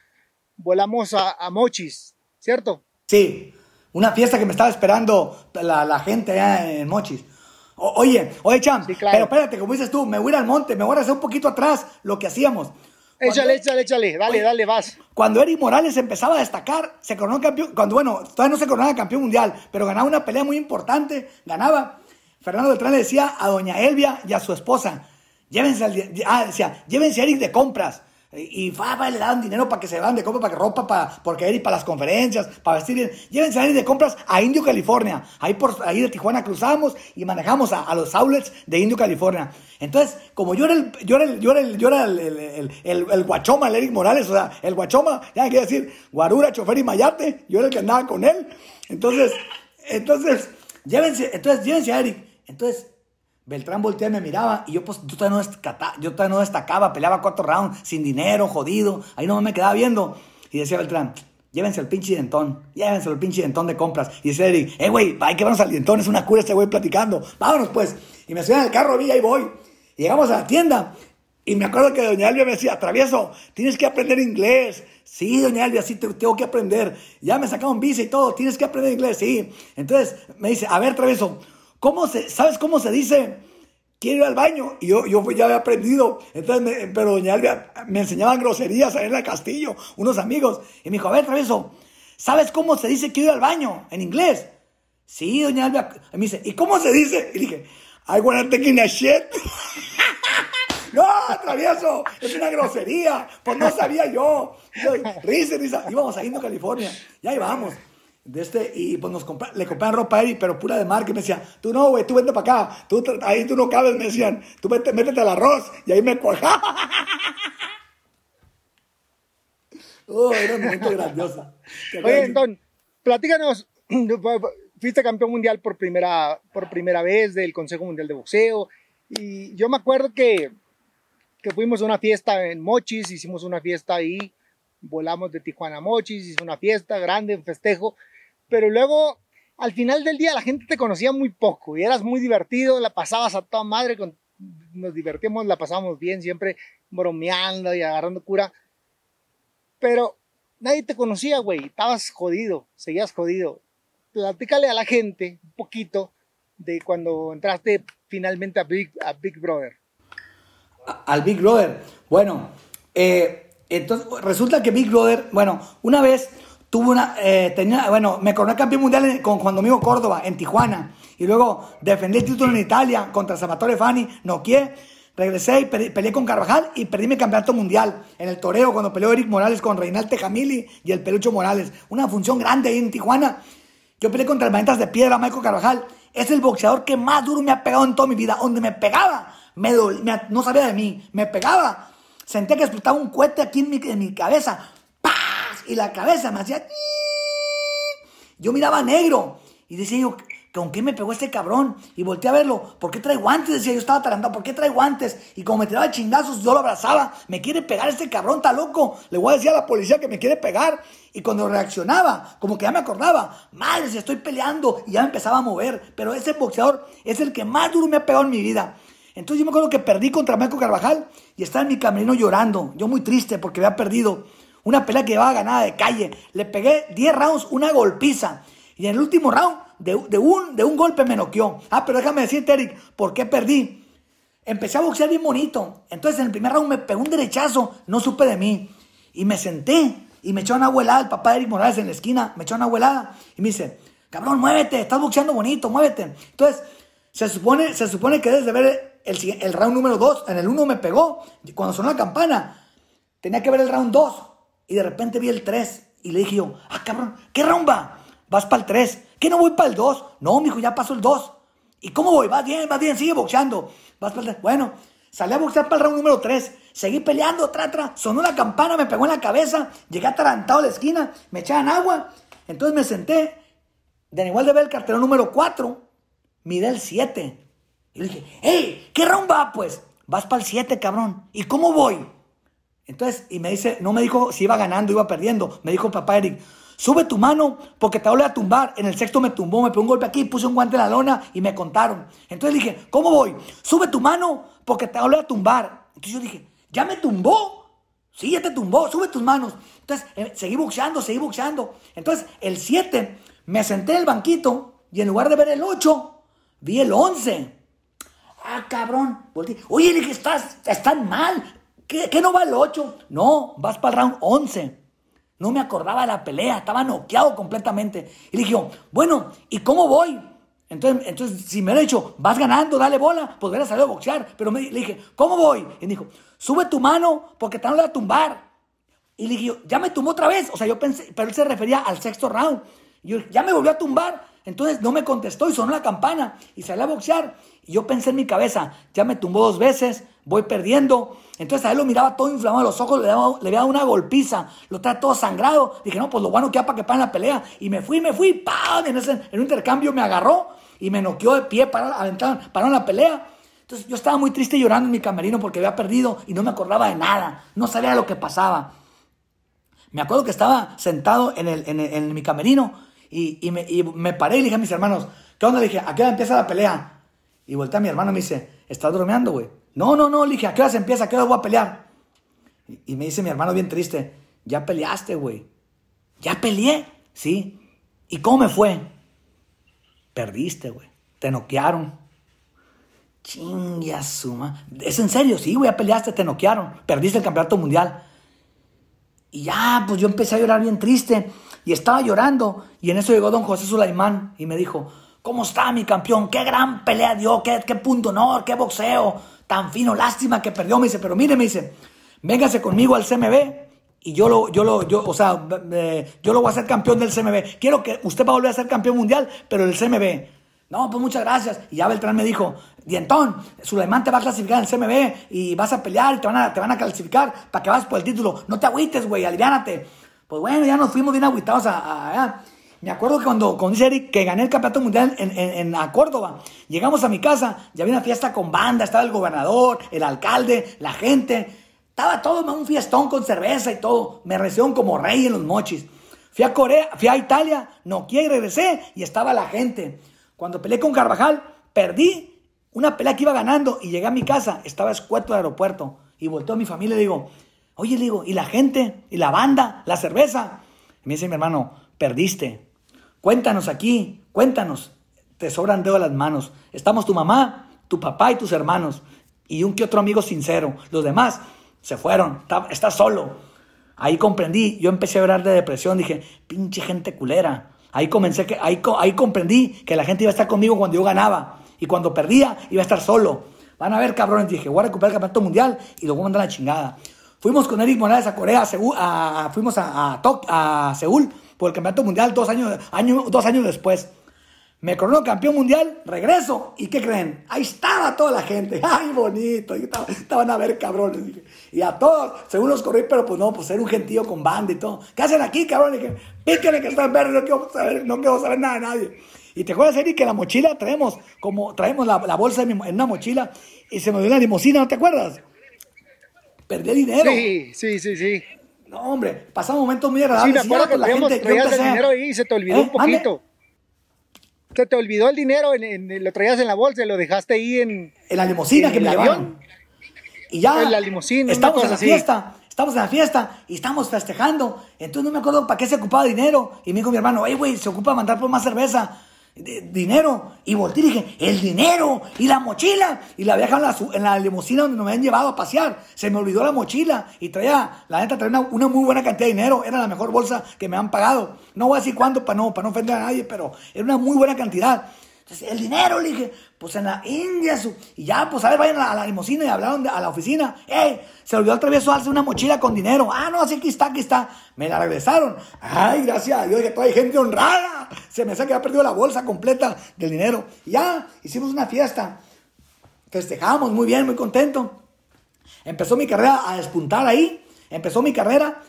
volamos a, Mochis, ¿cierto? Sí, una fiesta que me estaba esperando la, gente allá en Mochis. oye, oye, Cham, pero espérate, como dices tú, me voy a ir al monte, me voy a hacer un poquito atrás lo que hacíamos. échale, échale, échale, dale, dale, vas. Cuando Eric Morales empezaba a destacar, se coronó campeón, cuando, bueno, todavía no se coronaba campeón mundial, pero ganaba una pelea muy importante, ganaba. Fernando Beltrán le decía a doña Elvia y a su esposa, llévense, al, ah, decía, llévense a Eric de compras, y va, le dan dinero para que se van de compra, para que ropa, para, porque ir para las conferencias, para vestir bien. Llévense a de compras a Indio, California. Ahí, por, ahí de Tijuana cruzamos y manejamos a, los outlets de Indio, California. Entonces, como yo era el, yo era el, yo era el, yo era el, el, el, guachoma, el Eric Morales, o sea, el guachoma, ya quiero decir, guarura, chofer y mayate, yo era el que andaba con él. Entonces, entonces, llévense, entonces, llévense a Eric. Entonces, Beltrán volteaba y me miraba y yo pues yo todavía, no destacaba, yo todavía peleaba cuatro rounds sin dinero, jodido, ahí no me quedaba viendo. Y decía Beltrán, llévense el pinche dentón, llévense el pinche dentón de compras. Y decía Eric, eh güey, hay que vernos al dentón, es una cura este güey platicando, vámonos pues. Y me subían al carro, vi, ahí voy. llegamos a la tienda y me acuerdo que doña Elvia me decía, travieso, tienes que aprender inglés. Sí, doña Elvia, sí, tengo que aprender. Ya me sacaron visa y todo, tienes que aprender inglés, sí. Entonces me dice, a ver, travieso, ¿Cómo se, ¿Sabes cómo se dice? Quiero ir al baño. Y yo, yo ya había aprendido. Entonces, pero doña Albia me enseñaban groserías en el castillo, unos amigos. Y me dijo, a ver, Traveso, ¿sabes cómo se dice quiero ir al baño en inglés? Sí, doña Albia. Y me dice, ¿y cómo se dice? Y dije, I wanna take a shit. no, travieso, es una grosería. Pues no sabía yo. Risa, risa. Íbamos a Indo, California. Ya íbamos de este, y pues nos le compraban ropa a él, pero pura de marca, y me decía, tú no, güey, tú vente para acá, tú, ahí tú no cabes, me decían, tú vete, métete al arroz, y ahí me cuajaba. oh, era un momento grandioso. Oye, entonces, platícanos, fuiste campeón mundial por primera, por primera vez del Consejo Mundial de Boxeo, y yo me acuerdo que, que fuimos a una fiesta en Mochis, hicimos una fiesta ahí, volamos de Tijuana a Mochis, hizo una fiesta grande, un festejo, pero luego al final del día la gente te conocía muy poco y eras muy divertido, la pasabas a toda madre, nos divertíamos, la pasábamos bien, siempre bromeando y agarrando cura, pero nadie te conocía, güey, estabas jodido, seguías jodido. Platícale a la gente un poquito de cuando entraste finalmente a Big, a Big Brother. al Big Brother. Bueno, eh, entonces resulta que Big Brother, bueno, una vez tuvo una, eh, tenía, bueno, me coroné campeón mundial con Juan Domingo Córdoba en Tijuana y luego defendí el título en Italia contra Salvatore Fani, noqué, regresé y peleé con Carvajal y perdí mi campeonato mundial en el toreo cuando peleó Eric Morales con Reinaldo Tejamili y el Pelucho Morales. Una función grande ahí en Tijuana. Yo peleé contra el Manitas de Piedra, Michael Carvajal. Es el boxeador que más duro me ha pegado en toda mi vida. Donde me pegaba, me, no sabía de mí, me pegaba. Sentía que explotaba un cohete aquí en mi, en mi cabeza. Y la cabeza me hacía... Yo miraba negro. Y decía yo, ¿con qué me pegó este cabrón? Y volteé a verlo, ¿por qué trae guantes? Decía, yo estaba atarantado, ¿por qué trae guantes? Y como me tiraba chingazos, yo lo abrazaba, me quiere pegar este cabrón, está loco. Le voy a decir a la policía que me quiere pegar. Y cuando reaccionaba, como que ya me acordaba, madre, si estoy peleando, y ya me empezaba a mover. Pero ese boxeador es el que más duro me ha pegado en mi vida. Entonces yo me acuerdo que perdí contra Marco Carvajal y estaba en mi camerino llorando, yo muy triste porque había perdido una pelea que llevaba ganada de calle. Le pegué 10 rounds, una golpiza. Y en el último round de, un, de un golpe me noqueó. Ah, pero déjame decirte, Eric, ¿por qué perdí? Empecé a boxear bien bonito. Entonces en el primer round me pegó un derechazo, no supe de mí. Y me senté y me echó una abuelada, el papá de Eric Morales en la esquina, me echó una abuelada y me dice, cabrón, muévete, estás boxeando bonito, muévete. Entonces, se supone, se supone que debes de ver el, el round número 2. En el 1 me pegó, cuando sonó la campana, tenía que ver el round 2. Y de repente vi el 3 y le dije yo, ah, cabrón, ¿qué va? Vas para el 3. ¿Qué no voy para el 2? No, mijo, ya pasó el 2. ¿Y cómo voy? Vas bien, vas bien, sigue boxeando. Vas para el 3. Bueno, salí a boxear para el round número 3. Seguí peleando, tra, tra. Sonó la campana, me pegó en la cabeza. Llegué atarantado a la esquina, me echaban agua. Entonces me senté. De igual de ver el cartero número 4. Miré el 7. Y le dije, hey, ¿qué round va pues? Vas para el 7, cabrón. ¿Y cómo voy? Entonces, y me dice, no me dijo si iba ganando, iba perdiendo. Me dijo papá Eric, Sube tu mano porque te vuelve a tumbar. En el sexto me tumbó, me pegó un golpe aquí, puse un guante en la lona y me contaron. Entonces dije, ¿cómo voy? Sube tu mano porque te vuelve a tumbar. Entonces yo dije, ¿ya me tumbó? Sí, ya te tumbó, sube tus manos. Entonces eh, seguí boxeando, seguí boxeando. Entonces el 7 me senté en el banquito y en lugar de ver el 8, vi el 11. Ah, cabrón. Oye, le dije, estás, están mal. ¿Qué, ¿Qué, no va el 8? No, vas para el round 11. No me acordaba de la pelea, estaba noqueado completamente. Y le dije, bueno, ¿y cómo voy? Entonces, entonces si me hubiera dicho, vas ganando, dale bola, pues hubiera salido a boxear. Pero me, le dije, ¿cómo voy? Y me dijo, sube tu mano porque te van a tumbar. Y le dije, ya me tumbó otra vez. O sea, yo pensé, pero él se refería al sexto round. Y yo, ya me volvió a tumbar. Entonces no me contestó y sonó la campana y salí a boxear. Y yo pensé en mi cabeza, ya me tumbó dos veces, voy perdiendo. Entonces a él lo miraba todo inflamado los ojos, le, daba, le una golpiza, lo trae todo sangrado. Dije, no, pues lo bueno que para que paren la pelea. Y me fui, me fui, ¡pam! En, ese, un intercambio me agarró y me noqueó de pie, para, aventaron, pararon la pelea. Entonces yo estaba muy triste llorando en mi camerino porque había perdido y no me acordaba de nada, no sabía lo que pasaba. Me acuerdo que estaba sentado en, el, en, mi camerino y, y, me, y, me, paré y le dije a mis hermanos, ¿qué onda? Le dije, ¿a qué hora empieza la pelea? Y volteé a mi hermano y me dice, ¿estás bromeando, güey? No, no, no, le dije, ¿a qué hora se empieza? ¿A qué hora voy a pelear? Y, me dice mi hermano bien triste, ya peleaste, güey. Ya peleé, sí. ¿Y cómo me fue? Perdiste, güey. Te noquearon. Chinga suma. ¿Es en serio? Sí, güey, ya peleaste, te noquearon. Perdiste el campeonato mundial. Y ya, pues yo empecé a llorar bien triste. Y estaba llorando. Y en eso llegó don José Sulaimán y me dijo, ¿cómo está mi campeón? ¿Qué gran pelea dio? ¿Qué, qué punto honor? ¿Qué boxeo? Tan fino, lástima que perdió. Me dice, pero mire, me dice, véngase conmigo al CMB. Y yo lo, yo lo, yo, o sea, yo lo voy a hacer campeón del CMB. Quiero que usted va a volver a ser campeón mundial, pero del CMB. No, pues muchas gracias. Y ya Beltrán me dijo, Dientón, Sulaimán te va a clasificar en el CMB y vas a pelear y te van a, te van a clasificar para que vas por el título. No te agüites, güey, aliviánate. Pues bueno, ya nos fuimos bien agüitados a, Me acuerdo que cuando, con Eric, que gané el campeonato mundial en, en, a Córdoba, llegamos a mi casa, ya había una fiesta con banda, estaba el gobernador, el alcalde, la gente, estaba todo un fiestón con cerveza y todo. Me recibieron como rey en los mochis. Fui a Corea, fui a Italia, noqué y regresé y estaba la gente. Cuando peleé con Carvajal, perdí una pelea que iba ganando y llegué a mi casa, estaba escueto de aeropuerto y volteó a mi familia y digo, oye, le digo, ¿y la gente? ¿Y la banda? ¿La cerveza? Y me dice mi hermano, perdiste. Cuéntanos aquí, cuéntanos. Te sobran dedos las manos. Estamos tu mamá, tu papá y tus hermanos. Y un que otro amigo sincero. Los demás se fueron. Estás solo. Ahí comprendí. Yo empecé a hablar de depresión. Dije, pinche gente culera. Ahí comencé que, ahí, ahí comprendí que la gente iba a estar conmigo cuando yo ganaba. Y cuando perdía, iba a estar solo. Van a ver, cabrones. Dije, voy a recuperar el campeonato mundial y luego mandar la chingada. Fuimos con Eric Morales a Corea, a fuimos a, a, a, Seúl por el campeonato mundial dos años, año, dos años después. Me corono campeón mundial, regreso. ¿Y qué creen? Ahí estaba toda la gente. ¡Ay, bonito! estaban a ver, cabrones. Y a todos, según los corrí, pero pues no, pues era un gentío con banda y todo. ¿Qué hacen aquí, cabrones? Dije, píquenle que están verdes, no quiero saber, no quiero saber nada de nadie. Y te acuerdas, Eric, que la mochila traemos, como traemos la, bolsa en una mochila y se me dio la limusina, ¿no te acuerdas? Perdí dinero. Sí, sí, sí, sí. No, hombre, pasamos momentos muy agradables. Sí, me acuerdo que la gente, traías el dinero ahí y se te olvidó ¿Eh? un poquito. Se te olvidó el dinero, en, lo traías en la bolsa y lo dejaste ahí en... En la limusina que me llevaron. Y ya... En la limusina. Estamos en la fiesta estamos en la fiesta y estamos festejando. Entonces no me acuerdo para qué se ocupaba dinero. Y me dijo mi hermano, hey, güey, se ocupa mandar por más cerveza dinero. Y volteé y dije, el dinero y la mochila. Y la había en la, en la limusina donde me habían llevado a pasear. Se me olvidó la mochila y traía, la neta, traía una, muy buena cantidad de dinero. Era la mejor bolsa que me han pagado. No voy a decir cuánto no, para no ofender a nadie, pero era una muy buena cantidad. El dinero, le dije, pues en la India, y ya, pues a ver, vayan a la, limusina y hablaron a la oficina. ¡Ey! Se olvidó otra vez darse una mochila con dinero. Ah, no, así aquí está, aquí está. Me la regresaron. Ay, gracias a Dios, que toda hay gente honrada. Se me hace que había perdido la bolsa completa del dinero. Ya, hicimos una fiesta. Festejamos muy bien, muy contento. Empezó mi carrera a despuntar ahí. Empezó mi carrera.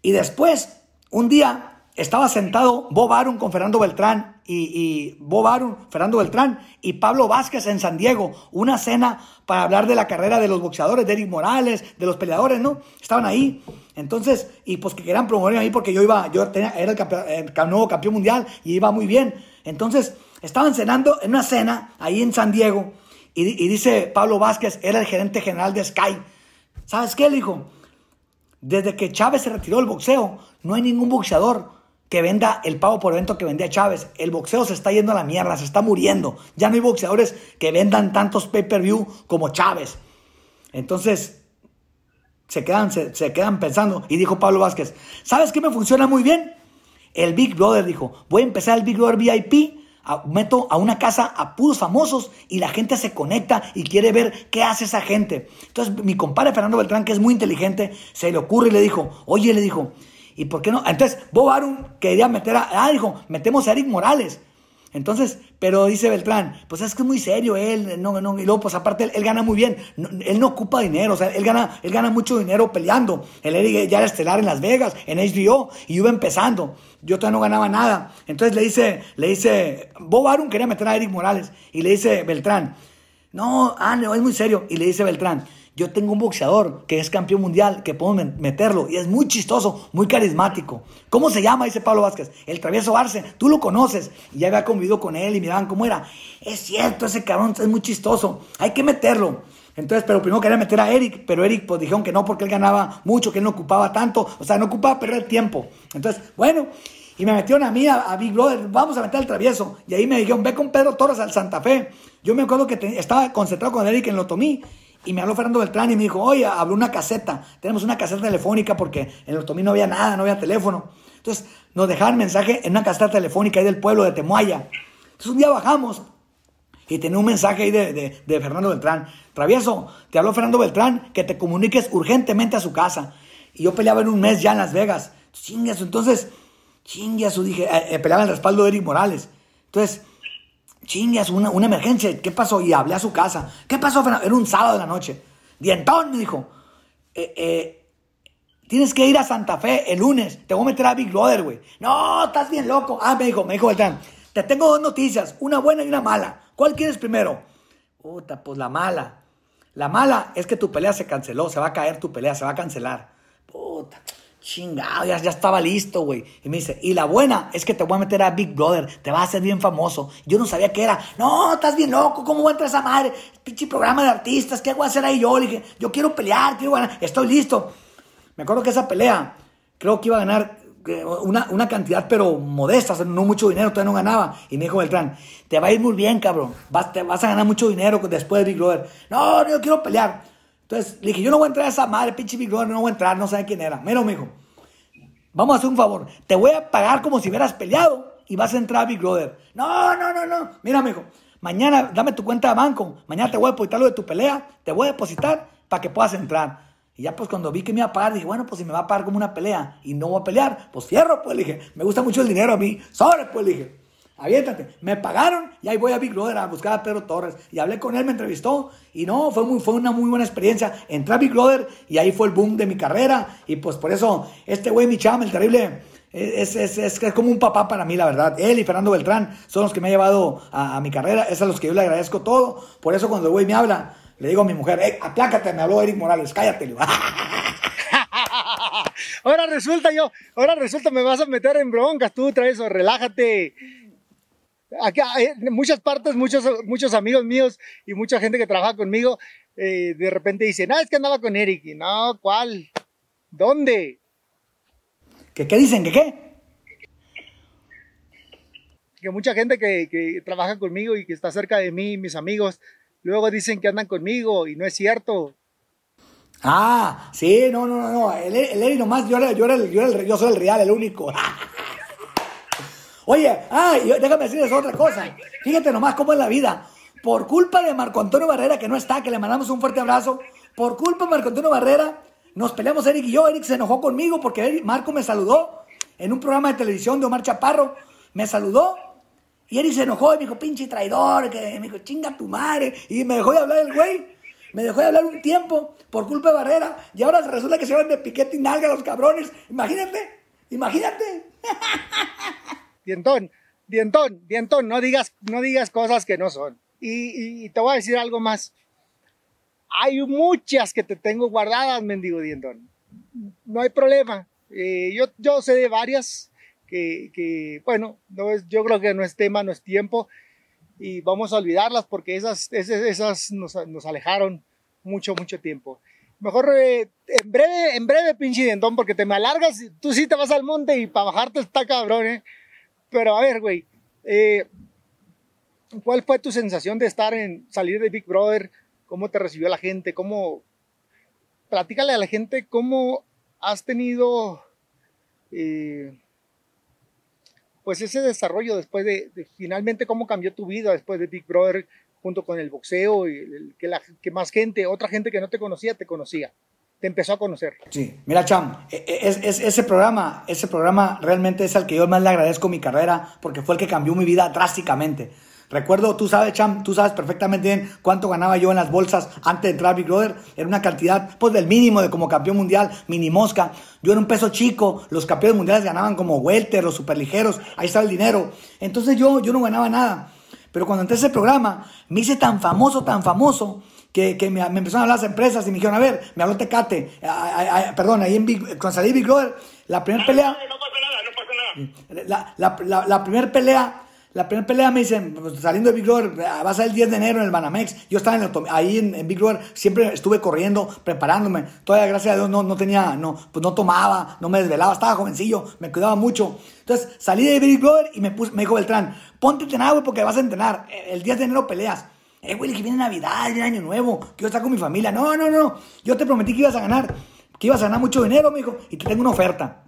Y después, un día, estaba sentado Bob Arum con Fernando Beltrán y, Bob Arum, Fernando Beltrán y Pablo Vázquez en San Diego, una cena para hablar de la carrera de los boxeadores, de Eric Morales, de los peleadores, ¿no? Estaban ahí. Entonces, y pues que querían promover ahí porque yo iba, yo tenía, era el, nuevo campeón mundial y iba muy bien. Entonces, estaban cenando en una cena ahí en San Diego y, y dice Pablo Vázquez, era el gerente general de Sky. ¿Sabes qué? Le dijo, desde que Chávez se retiró del boxeo, no hay ningún boxeador que venda el pago por evento que vendía Chávez. El boxeo se está yendo a la mierda, se está muriendo. Ya no hay boxeadores que vendan tantos pay-per-view como Chávez. Entonces, se quedan, se, quedan pensando. Y dijo Pablo Vázquez, ¿sabes qué me funciona muy bien? El Big Brother dijo, voy a empezar el Big Brother VIP. meto a una casa a puros famosos y la gente se conecta y quiere ver qué hace esa gente. Entonces mi compadre Fernando Beltrán, que es muy inteligente, se le ocurre y le dijo, oye, le dijo, ¿Y por qué no? Entonces, Bob Arum quería meter a. Ah, dijo, metemos a Eric Morales. Entonces, pero dice Beltrán, pues es que es muy serio él, no, no, y luego, pues aparte, él, gana muy bien, él no ocupa dinero, o sea, él gana, él gana mucho dinero peleando. El Eric ya era estelar en Las Vegas, en HBO, y iba empezando. Yo todavía no ganaba nada. Entonces le dice, le dice, Bob Arum quería meter a Eric Morales, y le dice Beltrán, no, ah, no, es muy serio. Y le dice Beltrán, yo tengo un boxeador que es campeón mundial, que puedo meterlo, y es muy chistoso, muy carismático. ¿Cómo se llama? Dice Pablo Vázquez. El travieso Arce, tú lo conoces, y ya había convivido con él y miraban cómo era. Es cierto, ese cabrón es muy chistoso, hay que meterlo. Entonces, pero primero quería meter a Eric, pero Eric pues dijeron que no porque él ganaba mucho, que él no ocupaba tanto, o sea, no ocupaba perder tiempo. Entonces, bueno, y me metieron a mí, a, Big Brother, vamos a meter al travieso. Y ahí me dijeron, ve con Pedro Torres al Santa Fe. Yo me acuerdo que estaba concentrado con Eric en lo tomí. Y me habló Fernando Beltrán y me dijo, oye, habló una caseta. Tenemos una caseta telefónica porque en el Otomí no había nada, no había teléfono. Entonces nos dejaban mensaje en una caseta telefónica ahí del pueblo de Temuaya. Entonces un día bajamos y tenía un mensaje ahí de, Fernando Beltrán. Travieso, te habló Fernando Beltrán que te comuniques urgentemente a su casa. Y yo peleaba en un mes ya en Las Vegas. Chingazo, entonces, chingazo, dije, eh, eh, peleaba en el respaldo de Eric Morales. Entonces, chingas, una, una emergencia, ¿qué pasó? Y hablé a su casa. ¿Qué pasó, Era un sábado de la noche. Dientón me dijo, eh, eh, tienes que ir a Santa Fe el lunes, te voy a meter a Big Brother, güey. No, estás bien loco. Ah, me dijo, me dijo Beltrán, te tengo dos noticias, una buena y una mala. ¿Cuál quieres primero? Puta, pues la mala. La mala es que tu pelea se canceló, se va a caer tu pelea, se va a cancelar. Puta, chingado, ya, ya estaba listo, güey. Y me dice, y la buena es que te voy a meter a Big Brother, te vas a hacer bien famoso. Yo no sabía qué era. No, estás bien loco, ¿cómo voy a entrar esa madre? Pinche programa de artistas, ¿qué voy a hacer ahí yo? Le dije, yo quiero pelear, quiero ganar, estoy listo. Me acuerdo que esa pelea, creo que iba a ganar una, una, cantidad, pero modesta, no mucho dinero, todavía no ganaba. Y me dijo Beltrán, te va a ir muy bien, cabrón, vas, te vas a ganar mucho dinero después de Big Brother. No, yo quiero pelear. Entonces le dije, yo no voy a entrar a esa madre, pinche Big Brother, no voy a entrar, no sé quién era. Mira, me dijo, vamos a hacer un favor, te voy a pagar como si hubieras peleado y vas a entrar a Big Brother. No, no, no, no. Mira, me dijo, mañana dame tu cuenta de banco, mañana te voy a depositar lo de tu pelea, te voy a depositar para que puedas entrar. Y ya pues cuando vi que me iba a pagar, dije, bueno, pues si me va a pagar como una pelea y no voy a pelear, pues cierro, pues le dije, me gusta mucho el dinero a mí, sobre, pues le dije, aviéntate. Me pagaron y ahí voy a Big Brother a buscar a Pedro Torres. Y hablé con él, me entrevistó y no, fue, muy, fue una muy buena experiencia. Entré a Big Brother y ahí fue el boom de mi carrera. Y pues por eso, este güey, mi chama, el terrible, es, es, es, es, como un papá para mí, la verdad. Él y Fernando Beltrán son los que me han llevado a, mi carrera. Es a los que yo le agradezco todo. Por eso cuando el güey me habla, le digo a mi mujer, hey, aplácate, me habló Eric Morales, cállate. ahora resulta yo, ahora resulta me vas a meter en broncas, tú traes relájate. Acá, en muchas partes, muchos, muchos amigos míos y mucha gente que trabaja conmigo, eh, de repente dicen, ah, es que andaba con Eric. Y no, ¿cuál? ¿Dónde? ¿Qué, qué dicen? ¿Qué qué? Que mucha gente que, que trabaja conmigo y que está cerca de mí, mis amigos, Luego dicen que andan conmigo y no es cierto. Ah, sí, no, no, no, no. El, el Eri nomás, yo, era, yo, era el, yo, era el, yo soy el real, el único. Oye, ay, déjame decirles otra cosa. Fíjate nomás cómo es la vida. Por culpa de Marco Antonio Barrera, que no está, que le mandamos un fuerte abrazo. Por culpa de Marco Antonio Barrera, nos peleamos Eric y yo. Eric se enojó conmigo porque Marco me saludó en un programa de televisión de Omar Chaparro. Me saludó y Eric se enojó y me dijo, pinche traidor, que me dijo, chinga tu madre. Y me dejó de hablar el güey. Me dejó de hablar un tiempo por culpa de Barrera. Y ahora resulta que se van de piquete y nalga los cabrones. Imagínate, imagínate. Dientón, dientón, dientón, no digas, no digas cosas que no son. Y, te voy a decir algo más. Hay muchas que te tengo guardadas, mendigo dientón. No hay problema. Eh, yo, yo sé de varias que, bueno, no es, yo creo que no es tema, no es tiempo y vamos a olvidarlas porque esas, esas, esas nos, nos, alejaron mucho, mucho tiempo. Mejor eh, en breve, en breve, pinche dientón, porque te me alargas, tú sí te vas al monte y para bajarte está cabrón, ¿eh? Pero a ver, güey, eh, ¿cuál fue tu sensación de estar en, salir de Big Brother? ¿Cómo te recibió la gente? ¿Cómo, platícale a la gente cómo has tenido, eh, pues ese desarrollo después de, finalmente cómo cambió tu vida después de Big Brother junto con el boxeo y que, la, que más gente, otra gente que no te conocía, te conocía te empezó a conocer. Sí, mira Cham, e, e, es, es, ese programa, ese programa realmente es al que yo más le agradezco mi carrera porque fue el que cambió mi vida drásticamente. Recuerdo, tú sabes, Cham, tú sabes perfectamente bien cuánto ganaba yo en las bolsas antes de entrar a Big Brother. Era una cantidad, pues, del mínimo de como campeón mundial, mini mosca. Yo era un peso chico, los campeones mundiales ganaban como welter, los superligeros, ahí estaba el dinero. Entonces yo, yo no ganaba nada. Pero cuando entré a ese programa, me hice tan famoso, tan famoso, que, que me, me, empezaron a hablar las empresas y me dijeron, a ver, me habló Tecate, perdón, ahí en Big, cuando salí Big Brother, la primera pelea... No, pasa nada, no pasa nada. La, la, la, la primera pelea la primera pelea me dicen, pues, saliendo de Big Brother, va a ser el 10 de enero en el Banamex. Yo estaba en ahí en, Big Brother, siempre estuve corriendo, preparándome. Todavía, gracias a Dios, no, no tenía, no, pues no tomaba, no me desvelaba, estaba jovencillo, me cuidaba mucho. Entonces salí de Big Brother y me, puse, me dijo Beltrán, ponte a entrenar, güey, porque vas a entrenar. El 10 de enero peleas. Eh, güey, que viene Navidad, viene Año Nuevo, que yo estar con mi familia. No, no, no, yo te prometí que ibas a ganar, que ibas a ganar mucho dinero, me dijo, y te tengo una oferta.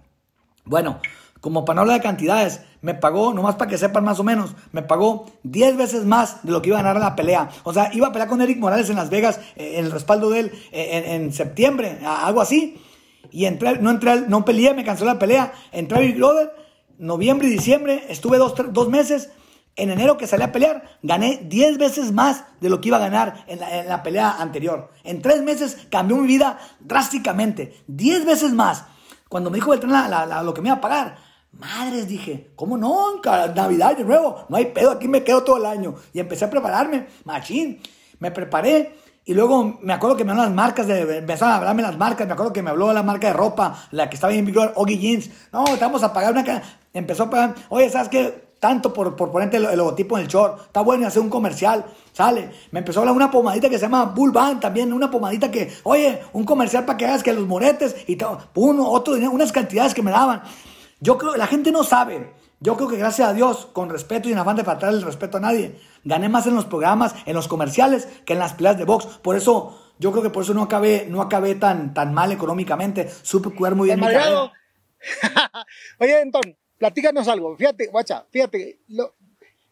Bueno, como para no hablar de cantidades, me pagó, nomás para que sepan más o menos, me pagó 10 veces más de lo que iba a ganar en la pelea. O sea, iba a pelear con Eric Morales en Las Vegas, eh, en el respaldo de él, eh, en, septiembre, algo así. Y entré, no entré, no peleé, me canceló la pelea. Entré a Big Brother, noviembre y diciembre, estuve dos, dos meses. En enero que salí a pelear, gané 10 veces más de lo que iba a ganar en la, pelea anterior. En tres meses cambió mi vida drásticamente. 10 veces más. Cuando me dijo Beltrán lo que me iba a pagar, madres, dije, ¿cómo no? Navidad de nuevo, no hay pedo, aquí me quedo todo el año. Y empecé a prepararme, machín. Me preparé y luego me acuerdo que me hablaron las marcas, de, empezaron a hablarme las marcas, me acuerdo que me habló la marca de ropa, la que estaba en vigor, Oggy Jeans. No, te vamos a pagar una... Empezó a pagar, oye, ¿sabes qué? Tanto por, por ponerte el, logotipo en el short, está bueno y hacer un comercial, sale. Me empezó a hablar una pomadita que se llama Bull Band también, una pomadita que, oye, un comercial para que hagas que los moretes y todo, uno, otro dinero, unas cantidades que me daban. Yo creo, la gente no sabe. Yo creo que gracias a Dios, con respeto y en afán de faltar el respeto a nadie, gané más en los programas, en los comerciales, que en las peleas de box. Por eso, yo creo que por eso no acabé, no acabé tan, tan mal económicamente. Supe cuidar muy bien mi carrera. Oye, Anton, platícanos algo. Fíjate, guacha, fíjate.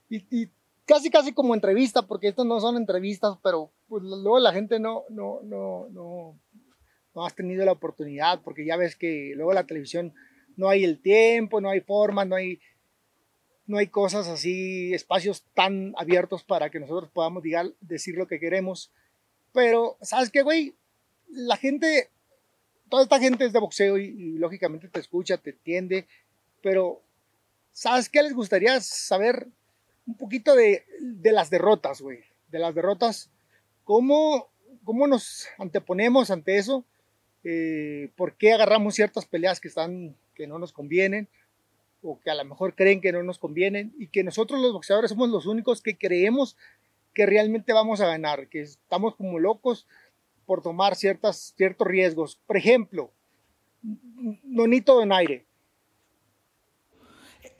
y, casi, casi como entrevista, porque estas no son entrevistas, pero pues, luego la gente no, no, no, no, no has tenido la oportunidad, porque ya ves que luego la televisión no hay el tiempo, no hay forma, no hay no hay cosas así, espacios tan abiertos para que nosotros podamos decir lo que queremos. Pero, ¿sabes qué, güey? La gente, toda esta gente es de boxeo y, lógicamente te escucha, te entiende, pero ¿sabes qué les gustaría saber? Un poquito de, las derrotas, güey. De las derrotas, ¿cómo, cómo nos anteponemos ante eso? Eh, ¿Por qué agarramos ciertas peleas que, están, que no nos convienen? o que a lo mejor creen que no nos convienen y que nosotros los boxeadores somos los únicos que creemos que realmente vamos a ganar, que estamos como locos por tomar ciertas, ciertos riesgos. Por ejemplo, Nonito Donaire.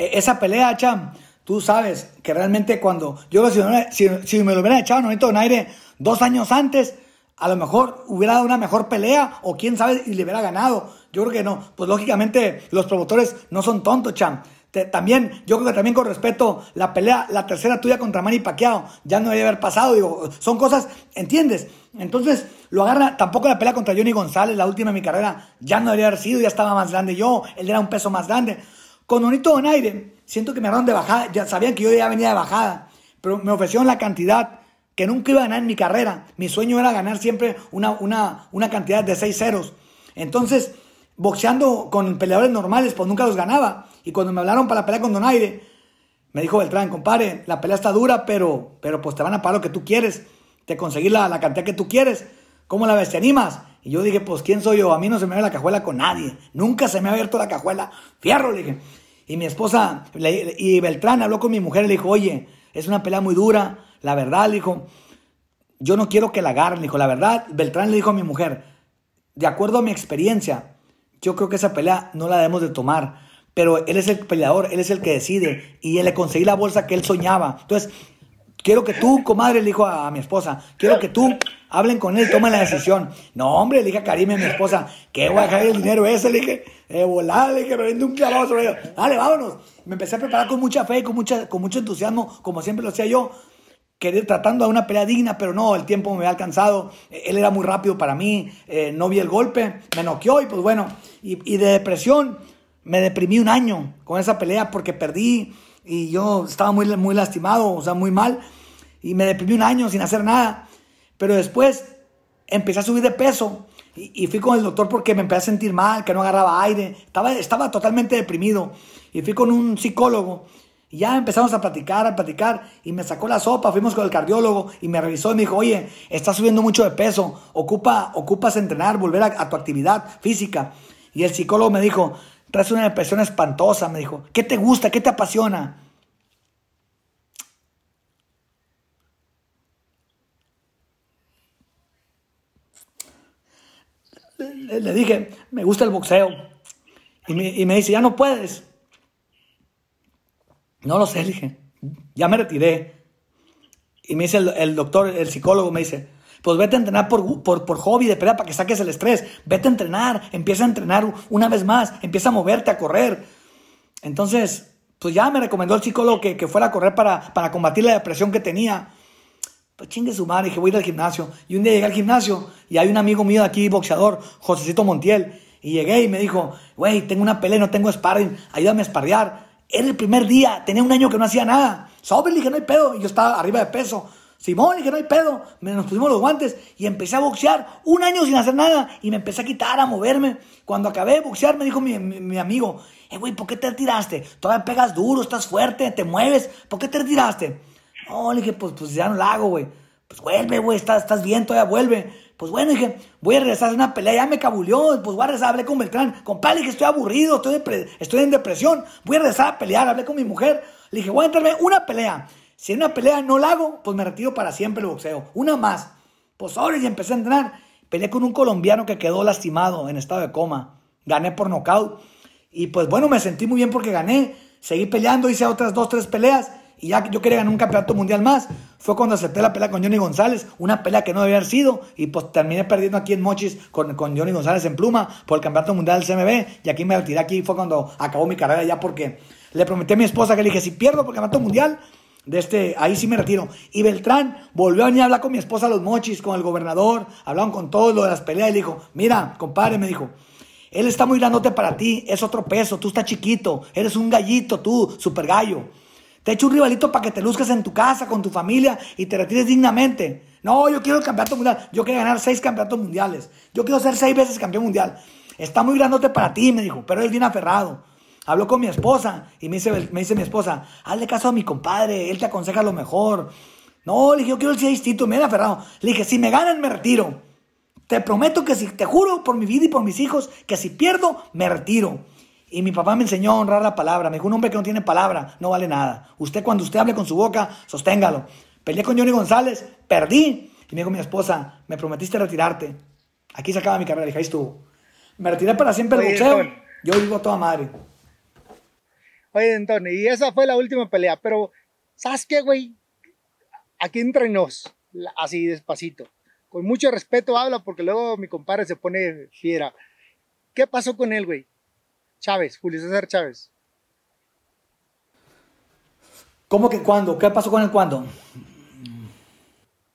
E-, esa pelea, Cham, tú sabes que realmente cuando yo si, si, me lo hubiera echado Nonito Donaire dos años antes, a lo mejor hubiera dado una mejor pelea o quién sabe y le hubiera ganado. Yo creo que no. Pues lógicamente los promotores no son tontos, Cham. también, yo creo que también con respeto, la pelea, la tercera tuya contra Manny Pacquiao, ya no debería haber pasado. Digo, son cosas, ¿entiendes? Entonces, lo agarra, tampoco la pelea contra Johnny González, la última de mi carrera, ya no debería haber sido, ya estaba más grande yo, él era un peso más grande. Con Onito Donaire, siento que me agarraron de bajada, ya sabían que yo ya venía de bajada, pero me ofrecieron la cantidad que nunca iba a ganar en mi carrera. Mi sueño era ganar siempre una, una, una cantidad de seis ceros. Entonces, boxeando con peleadores normales, pues nunca los ganaba. Y cuando me hablaron para la pelea con Donaire, me dijo Beltrán, compadre, la pelea está dura, pero, pero pues te van a pagar lo que tú quieres. Te conseguí la, la cantidad que tú quieres. ¿Cómo la ves? ¿Te animas? Y yo dije, pues, ¿quién soy yo? A mí no se me ve la cajuela con nadie. Nunca se me ha abierto la cajuela. Fierro, le dije. Y mi esposa, y Beltrán habló con mi mujer le dijo, oye, es una pelea muy dura la verdad, le dijo, yo no quiero que la agarren, le dijo, la verdad, Beltrán le dijo a mi mujer, de acuerdo a mi experiencia, yo creo que esa pelea no la debemos de tomar, pero él es el peleador, él es el que decide y él le conseguí la bolsa que él soñaba. Entonces, quiero que tú, comadre, le dijo a, mi esposa, quiero que tú hablen con él, tomen la decisión. No, hombre, le dije a Karim, a mi esposa, que voy a dejar el dinero ese, le dije, eh, le dije, me vende un clavado sobre Dale, vámonos. Me empecé a preparar con mucha fe, con, mucha, con mucho entusiasmo, como siempre lo hacía yo, querer tratando de una pelea digna, pero no, el tiempo me había alcanzado, él era muy rápido para mí, eh, no vi el golpe, me noqueó y pues bueno, y, de depresión me deprimí un año con esa pelea porque perdí y yo estaba muy, muy lastimado, o sea, muy mal, y me deprimí un año sin hacer nada, pero después empecé a subir de peso y, fui con el doctor porque me empecé a sentir mal, que no agarraba aire, estaba, estaba totalmente deprimido y fui con un psicólogo. Y ya empezamos a platicar, a platicar, y me sacó la sopa, fuimos con el cardiólogo y me revisó y me dijo, oye, estás subiendo mucho de peso, ocupa, ocupas entrenar, volver a, tu actividad física. Y el psicólogo me dijo, traes una depresión espantosa, me dijo, ¿qué te gusta? ¿Qué te apasiona? Le, dije, me gusta el boxeo. Y me, y me dice, ya no puedes. No lo sé, dije. Ya me retiré. Y me dice el, doctor, el psicólogo, me dice, pues vete a entrenar por, por, hobby de pelea para que saques el estrés. Vete a entrenar, empieza a entrenar una vez más, empieza a moverte, a correr. Entonces, pues ya me recomendó el psicólogo que, fuera a correr para, para combatir la depresión que tenía. Pues chingue su madre, dije, voy a ir al gimnasio. Y un día llegué al gimnasio y hay un amigo mío de aquí, boxeador, Josecito Montiel. Y llegué y me dijo, güey, tengo una pelea, no tengo sparring, ayúdame a sparrear. Era el primer día, tenía un año que no hacía nada. Sobre, le dije, no hay pedo. Y yo estaba arriba de peso. Simón, dije, no hay pedo. Me, nos pusimos los guantes y empecé a boxear un año sin hacer nada y me empecé a quitar, a moverme. Cuando acabé de boxear, me dijo mi, mi, amigo, eh, güey, ¿por qué te retiraste? Todavía pegas duro, estás fuerte, te mueves, ¿por qué te retiraste? No, le dije, pues, pues ya no lo hago, güey. Pues vuelve, güey, estás, estás bien, todavía vuelve. Pues bueno, dije, voy a regresar a una pelea, ya me cabulió, pues voy a regresar, hablé con Beltrán, compadre, dije, estoy aburrido, estoy, estoy en depresión, voy a regresar a pelear, hablé con mi mujer, le dije, voy a entrarme una pelea. Si en una pelea no la hago, pues me retiro para siempre el boxeo. Una más. Pues ahora y empecé a entrenar. Peleé con un colombiano que quedó lastimado en estado de coma. Gané por nocaut. Y pues bueno, me sentí muy bien porque gané. Seguí peleando, hice otras dos, tres peleas. Y ya yo quería ganar un campeonato mundial más. Fue cuando acepté la pelea con Johnny González. Una pelea que no debía haber sido. Y pues terminé perdiendo aquí en Mochis con, con Johnny González en pluma por el campeonato mundial del CMB. Y aquí me retiré. Aquí fue cuando acabó mi carrera ya porque le prometí a mi esposa que le dije, si pierdo por el campeonato mundial, de este, ahí sí me retiro. Y Beltrán volvió a venir a hablar con mi esposa los mochis, con el gobernador, hablaron con todos lo de las peleas y le dijo, mira, compadre, me dijo, él está muy grandote para ti, es otro peso, tú estás chiquito, eres un gallito, tú, super gallo. Te echo un rivalito para que te luzcas en tu casa, con tu familia y te retires dignamente. No, yo quiero el campeonato mundial, yo quiero ganar seis campeonatos mundiales, yo quiero ser seis veces campeón mundial. Está muy grandote para ti, me dijo, pero él bien aferrado. Habló con mi esposa y me dice, me dice mi esposa, hazle caso a mi compadre, él te aconseja lo mejor. No, le dije, yo quiero el seisito, me he aferrado. Le dije, si me ganan, me retiro. Te prometo que si, te juro por mi vida y por mis hijos, que si pierdo, me retiro. Y mi papá me enseñó a honrar la palabra. Me dijo, un hombre que no tiene palabra no vale nada. Usted cuando usted hable con su boca, sosténgalo. Peleé con Johnny González, perdí. Y me dijo mi esposa, me prometiste retirarte. Aquí se acaba mi carrera. Le dije, ahí estuvo. Me retiré para siempre el boxeo. Yo vivo toda madre. Oye, Antonio, y esa fue la última pelea, pero ¿sabes qué, güey? Aquí entre nos, así despacito. Con mucho respeto habla porque luego mi compadre se pone fiera. ¿Qué pasó con él, güey? Chávez, Julio César Chávez. ¿Cómo que cuándo? ¿Qué pasó con él cuándo?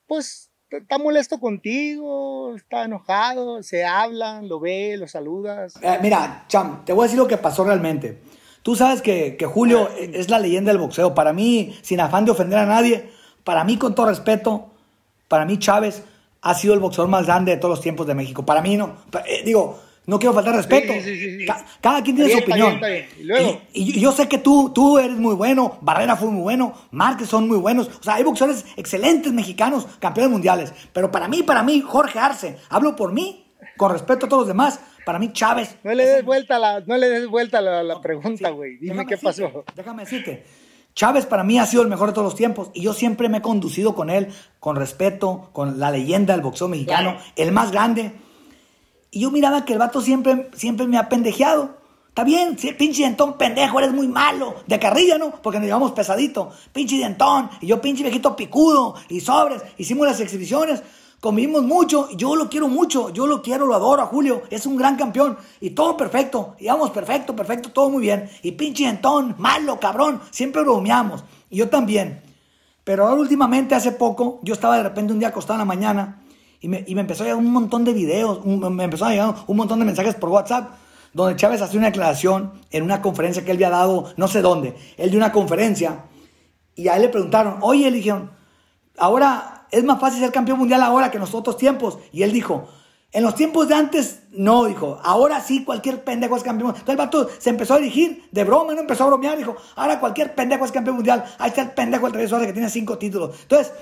Pues está molesto contigo, está enojado, se hablan, lo ve, lo saludas. Eh, mira, Cham, te voy a decir lo que pasó realmente. Tú sabes que, Julio es la leyenda del boxeo. Para mí, sin afán de ofender a nadie, para mí, con todo respeto, para mí Chávez ha sido el boxeador más grande de todos los tiempos de México. Para mí no. Eh, digo, no quiero faltar respeto. cada quien tiene su opinión. Y, yo sé que tú, tú eres muy bueno, Barrera fue muy bueno, Márquez son muy buenos. O sea, hay boxeadores excelentes mexicanos, campeones mundiales. Pero para mí, para mí, Jorge Arce, hablo por mí, con respeto a todos los demás. Para mí, Chávez. No le des vuelta la, no le des vuelta la, la pregunta, güey. Dime qué pasó. Déjame decirte. Chávez para mí ha sido el mejor de todos los tiempos y yo siempre me he conducido con él con respeto, con la leyenda del boxeo mexicano, el más grande. Y yo miraba que el vato siempre, siempre me ha pendejeado. Está bien, pinche dentón pendejo, eres muy malo. De carrilla, ¿no? Porque nos llevamos pesadito. Pinche dentón. Y yo pinche viejito picudo. Y sobres. Hicimos las exhibiciones convivimos mucho, yo lo quiero mucho, yo lo quiero, lo adoro a Julio, es un gran campeón y todo perfecto, y vamos, perfecto, perfecto, todo muy bien. Y pinche Entón, malo, cabrón, siempre bromeamos, y yo también. Pero ahora últimamente, hace poco, yo estaba de repente un día acostado en la mañana y me, y me empezó a llegar un montón de videos, me empezó a llegar un montón de mensajes por WhatsApp donde Chávez hacía una declaración en una conferencia que él había dado, no sé dónde, él dio una conferencia y a él le preguntaron, oye, le dijeron, ahora es más fácil ser campeón mundial ahora que en los otros tiempos. Y él dijo, en los tiempos de antes, no, dijo, ahora sí cualquier pendejo es campeón. Entonces el vato se empezó a dirigir de broma, no empezó a bromear, dijo, ahora cualquier pendejo es campeón mundial. Ahí está el pendejo del Horas que tiene cinco títulos. Entonces,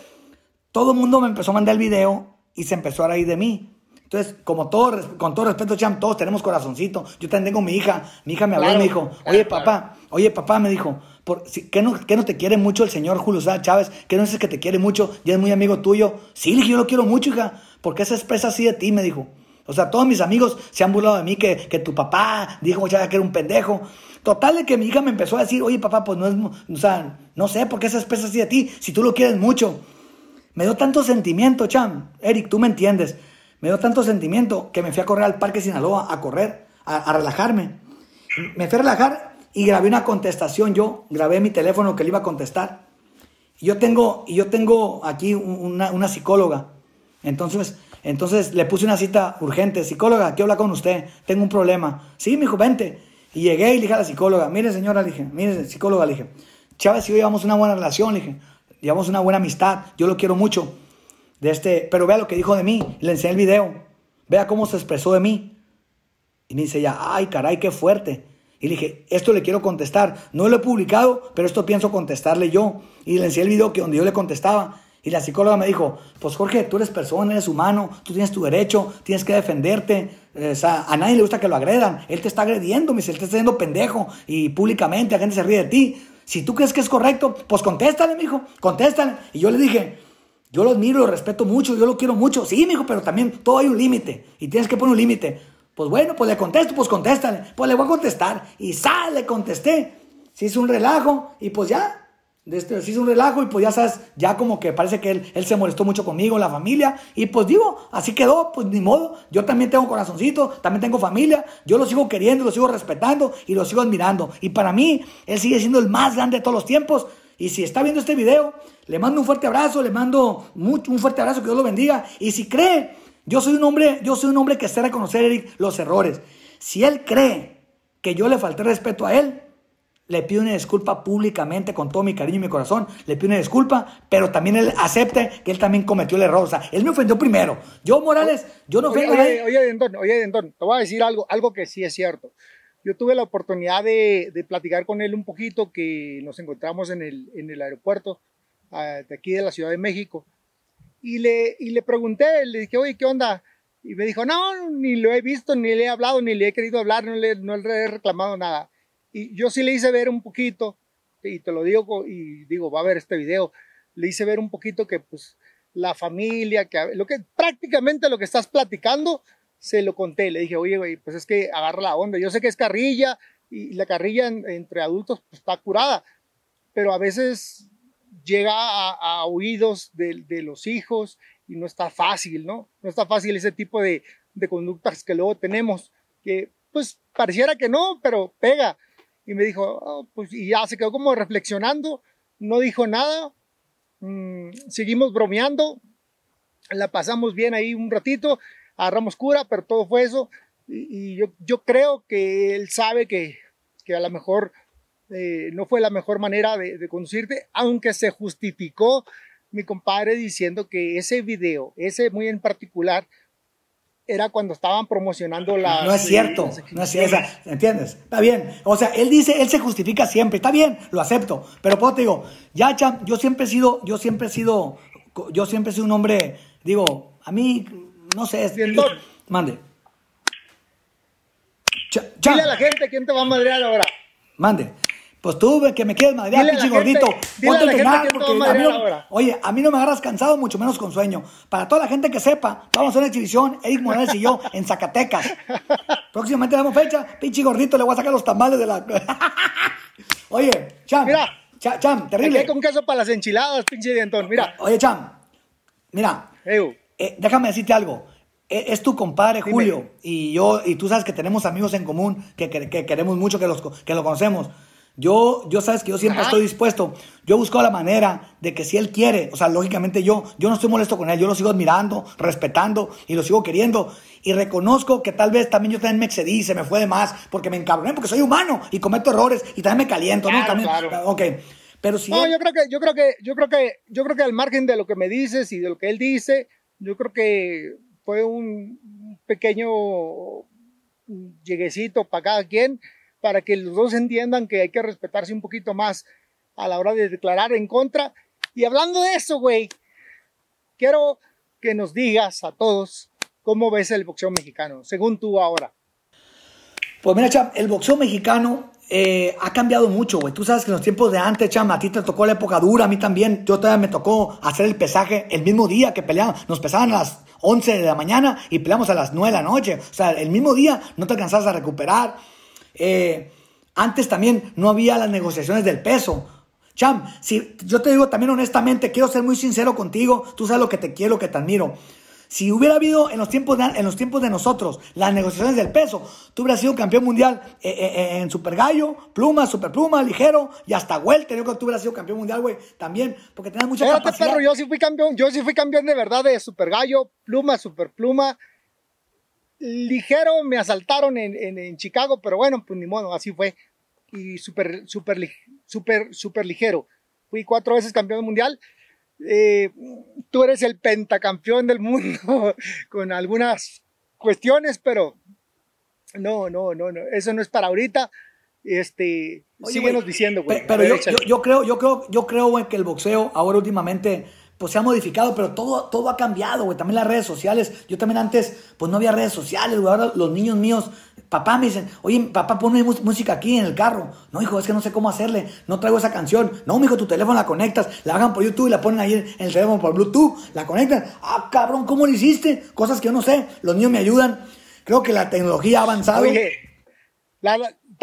todo el mundo me empezó a mandar el video y se empezó a reír de mí. Entonces, como todo, con todo respeto, Cham, todos tenemos corazoncito. Yo también tengo mi hija. Mi hija me habló y me dijo, oye, papá, oye, papá, me dijo, por, ¿qué, no, te quiere mucho el señor Julio Chávez? ¿Qué no dices que te quiere mucho y es muy amigo tuyo? Sí, yo lo quiero mucho, hija. ¿Por qué se expresa así de ti? Me dijo. O sea, todos mis amigos se han burlado de mí, que, que tu papá dijo que era un pendejo. Total de que mi hija me empezó a decir, oye, papá, pues no es, o sea, no sé por qué se expresa así de ti, si tú lo quieres mucho. Me dio tanto sentimiento, Cham. Eric, tú me entiendes. Me dio tanto sentimiento que me fui a correr al Parque Sinaloa a correr, a, a relajarme. Me fui a relajar y grabé una contestación yo, grabé mi teléfono que le iba a contestar. Y yo tengo, yo tengo aquí una, psicóloga. Entonces, entonces le puse una cita urgente. Psicóloga, quiero hablar con usted. Tengo un problema. Sí, mi vente. Y llegué y le dije a la psicóloga, mire señora, le dije, mire psicóloga, le dije, Chávez y yo llevamos una buena relación, le dije, llevamos una buena amistad, yo lo quiero mucho. De este, pero vea lo que dijo de mí, le enseñé el video, vea cómo se expresó de mí. Y me dice ya, ay caray, qué fuerte. Y le dije, esto le quiero contestar. No lo he publicado, pero esto pienso contestarle yo. Y le enseñé el video que donde yo le contestaba. Y la psicóloga me dijo, pues Jorge, tú eres persona, eres humano, tú tienes tu derecho, tienes que defenderte. Eh, o sea, a nadie le gusta que lo agredan. Él te está agrediendo, dice, él te está haciendo pendejo y públicamente la gente se ríe de ti. Si tú crees que es correcto, pues contéstale, mijo, contéstale. Y yo le dije, yo lo admiro, lo respeto mucho, yo lo quiero mucho. Sí, mijo, pero también todo hay un límite y tienes que poner un límite. Pues bueno, pues le contesto, pues contéstale. Pues le voy a contestar. Y sale, contesté. Se hizo un relajo y pues ya, este, se hizo un relajo y pues ya sabes, ya como que parece que él, él se molestó mucho conmigo, la familia, y pues digo, así quedó, pues ni modo, yo también tengo corazoncito, también tengo familia, yo lo sigo queriendo, lo sigo respetando y lo sigo admirando. Y para mí, él sigue siendo el más grande de todos los tiempos. Y si está viendo este video, le mando un fuerte abrazo, le mando mucho, un fuerte abrazo, que Dios lo bendiga. Y si cree, yo soy un hombre, yo soy un hombre que sé reconocer, Eric, los errores. Si él cree que yo le falté respeto a él, le pido una disculpa públicamente con todo mi cariño y mi corazón. Le pido una disculpa, pero también él acepte que él también cometió el error. O sea, él me ofendió primero. Yo, Morales, yo no ofendo oye, a él. Oye, oye, Dentón, oye, Dentón, te voy a decir algo, algo que sí es cierto. Yo tuve la oportunidad de, de platicar con él un poquito, que nos encontramos en el, en el aeropuerto uh, de aquí de la Ciudad de México. Y le, y le pregunté, le dije, oye, ¿qué onda? Y me dijo, no, ni lo he visto, ni le he hablado, ni le he querido hablar, no le, no he reclamado nada. Y yo sí le hice ver un poquito, y te lo digo, y digo, va a ver este video, le hice ver un poquito que pues la familia, que lo que prácticamente lo que estás platicando, se lo conté, le dije, oye, pues es que agarra la onda, yo sé que es carrilla, y la carrilla en, entre adultos pues, está curada, pero a veces llega a, a oídos de, de, los hijos y no está fácil, ¿no? No está fácil ese tipo de, de conductas que luego tenemos, que pues pareciera que no, pero pega y me dijo, oh, pues y ya se quedó como reflexionando, no dijo nada, mmm, seguimos bromeando, la pasamos bien ahí un ratito, agarramos cura, pero todo fue eso, y, y yo, yo, creo que él sabe que, que a lo mejor eh, no fue la mejor manera de, de conducirte, aunque se justificó mi compadre diciendo que ese video, ese muy en particular, era cuando estaban promocionando la... No es cierto, no es cierto, ¿entiendes? Está bien, o sea, él dice, él se justifica siempre, está bien, lo acepto, pero pues te digo, ya, Cham, yo siempre he sido, yo siempre he sido, yo siempre he sido un hombre, digo, a mí, no sé, es... Bien, mande. Ch Dile a la gente quién te va a madrear ahora. Mande. Pues tú, que me quieres madrear, pinche gordito. Ponte a entrenar, porque a mí no, oye, a mí no me agarras cansado, mucho menos con sueño. Para toda la gente que sepa, vamos a hacer una exhibición, Eric Morales y yo, en Zacatecas. Próximamente damos fecha, pinche gordito, le voy a sacar los tamales de la... oye, Cham, mira, Cham, Cham terrible. con queso para las enchiladas, pinche dientón, mira. Oye, Cham, mira, eh, déjame decirte algo. Es tu compadre Dime. Julio y yo, y tú sabes que tenemos amigos en común que, que, que queremos mucho, que, los, que lo conocemos. Yo, yo sabes que yo siempre Ajá. estoy dispuesto. Yo busco la manera de que si él quiere, o sea, lógicamente yo, yo no estoy molesto con él, yo lo sigo admirando, respetando y lo sigo queriendo. Y reconozco que tal vez también yo también me excedí, se me fue de más, porque me encabroné, porque soy humano y cometo errores y también me caliento, claro, ¿no? También, claro. Ok. Pero si no, él... yo creo que, yo creo que, yo creo que, yo creo que al margen de lo que me dices y de lo que él dice, yo creo que fue un pequeño lleguecito para cada quien para que los dos entiendan que hay que respetarse un poquito más a la hora de declarar en contra. Y hablando de eso, güey, quiero que nos digas a todos cómo ves el boxeo mexicano, según tú ahora. Pues mira, Cham, el boxeo mexicano eh, ha cambiado mucho, güey. Tú sabes que en los tiempos de antes, Cham, a ti te tocó la época dura, a mí también. Yo todavía me tocó hacer el pesaje el mismo día que peleamos. Nos pesaban a las 11 de la mañana y peleamos a las 9 de la noche. O sea, el mismo día no te alcanzabas a recuperar. Eh, antes también no había las negociaciones del peso. Cham, si yo te digo también honestamente, quiero ser muy sincero contigo, tú sabes lo que te quiero, lo que te admiro. Si hubiera habido en los tiempos de, en los tiempos de nosotros las negociaciones del peso, tú hubieras sido campeón mundial eh, eh, en super gallo, pluma, super pluma, ligero y hasta welter. Yo creo que tú hubieras sido campeón mundial, güey, también, porque tenías mucha Espérate, capacidad. perro, yo sí fui campeón, yo sí fui campeón de verdad de super gallo, pluma, super pluma. Ligero me asaltaron en, en, en Chicago, pero bueno, pues ni modo, así fue. Y super, super, super, super ligero. Fui cuatro veces campeón mundial. eh, tú eres el pentacampeón del mundo con algunas cuestiones, pero no, no, no, no, eso no es para ahorita. Este, síguenos diciendo, güey. Pero, yo, yo, creo, yo creo, yo creo, güey, que el boxeo ahora últimamente pues se ha modificado, pero todo, todo ha cambiado, güey. También las redes sociales. Yo también antes, pues no había redes sociales, güey. Ahora los niños míos, papá me dicen, oye, papá, ponme música aquí en el carro. No, hijo, es que no sé cómo hacerle. No traigo esa canción. No, hijo, tu teléfono la conectas, la hagan por YouTube y la ponen ahí en el teléfono por Bluetooth. La conectan. Ah, cabrón, ¿cómo lo hiciste? Cosas que yo no sé. Los niños me ayudan. Creo que la tecnología ha avanzado. Oye,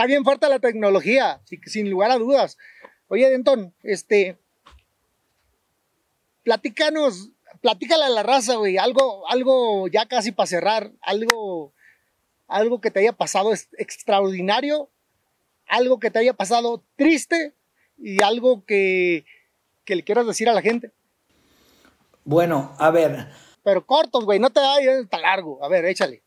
bien fuerte la tecnología, sin lugar a dudas. Oye, Denton, este, platícanos, platícale a la raza, güey, algo, algo ya casi para cerrar, algo, algo que te haya pasado extraordinario, algo que te haya pasado triste y algo que, que le quieras decir a la gente. Bueno, a ver. Pero cortos, güey, no te vayas tan largo. A ver, échale.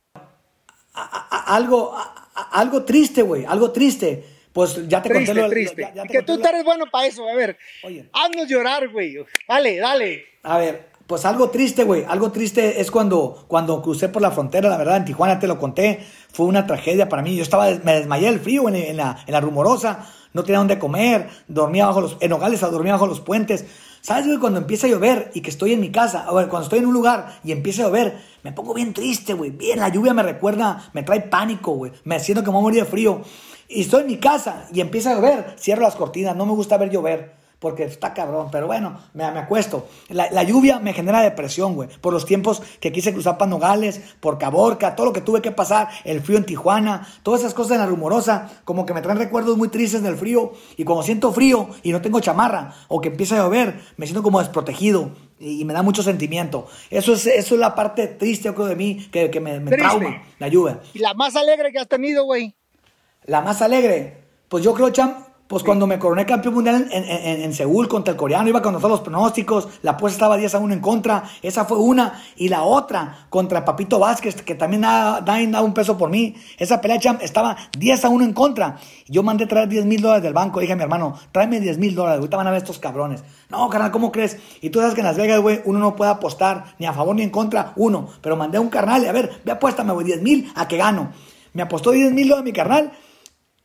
algo, algo triste, güey, algo triste. Pues ya te conté lo, triste. que tú eres bueno para eso, a ver. Oye. Haznos llorar, güey. Dale, dale. A ver, pues algo triste, güey. Algo triste es cuando, cuando crucé por la frontera, la verdad, en Tijuana te lo conté. Fue una tragedia para mí. Yo estaba, me desmayé del frío en, la, en la rumorosa. No tenía dónde comer. Dormía bajo los, en Nogales dormía bajo los puentes. ¿Sabes, güey? Cuando empieza a llover y que estoy en mi casa, o cuando estoy en un lugar y empieza a llover, me pongo bien triste, güey. Bien, la lluvia me recuerda, me trae pánico, güey. Me siento que me voy a morir de frío y estoy en mi casa y empieza a llover, cierro las cortinas, no me gusta ver llover porque está cabrón, pero bueno, me, me acuesto. La, lluvia me genera depresión, güey, por los tiempos que quise cruzar para Nogales, por Caborca, todo lo que tuve que pasar, el frío en Tijuana, todas esas cosas en la rumorosa, como que me traen recuerdos muy tristes del frío, y cuando siento frío y no tengo chamarra, o que empieza a llover, me siento como desprotegido, y, me da mucho sentimiento. Eso es, eso es la parte triste, yo creo, de mí, que, que me, me trauma, la lluvia. ¿Y la más alegre que has tenido, güey? La más alegre, pues yo creo, Cham, pues cuando me coroné campeón mundial en, en, en, Seúl contra el coreano, iba con todos los pronósticos, la apuesta estaba 10 a 1 en contra, esa fue una, y la otra contra Papito Vázquez, que también daba un peso por mí, esa pelea Cham, estaba 10 a 1 en contra, yo mandé traer 10 mil dólares del banco, dije a mi hermano, tráeme 10 mil dólares, ahorita van a ver estos cabrones, no, carnal, ¿cómo crees? Y tú sabes que en Las Vegas, güey, uno no puede apostar ni a favor ni en contra, uno, pero mandé a un carnal, y a ver, ve apuéstame, güey, 10 mil a que gano, me apostó 10 mil dólares mi carnal,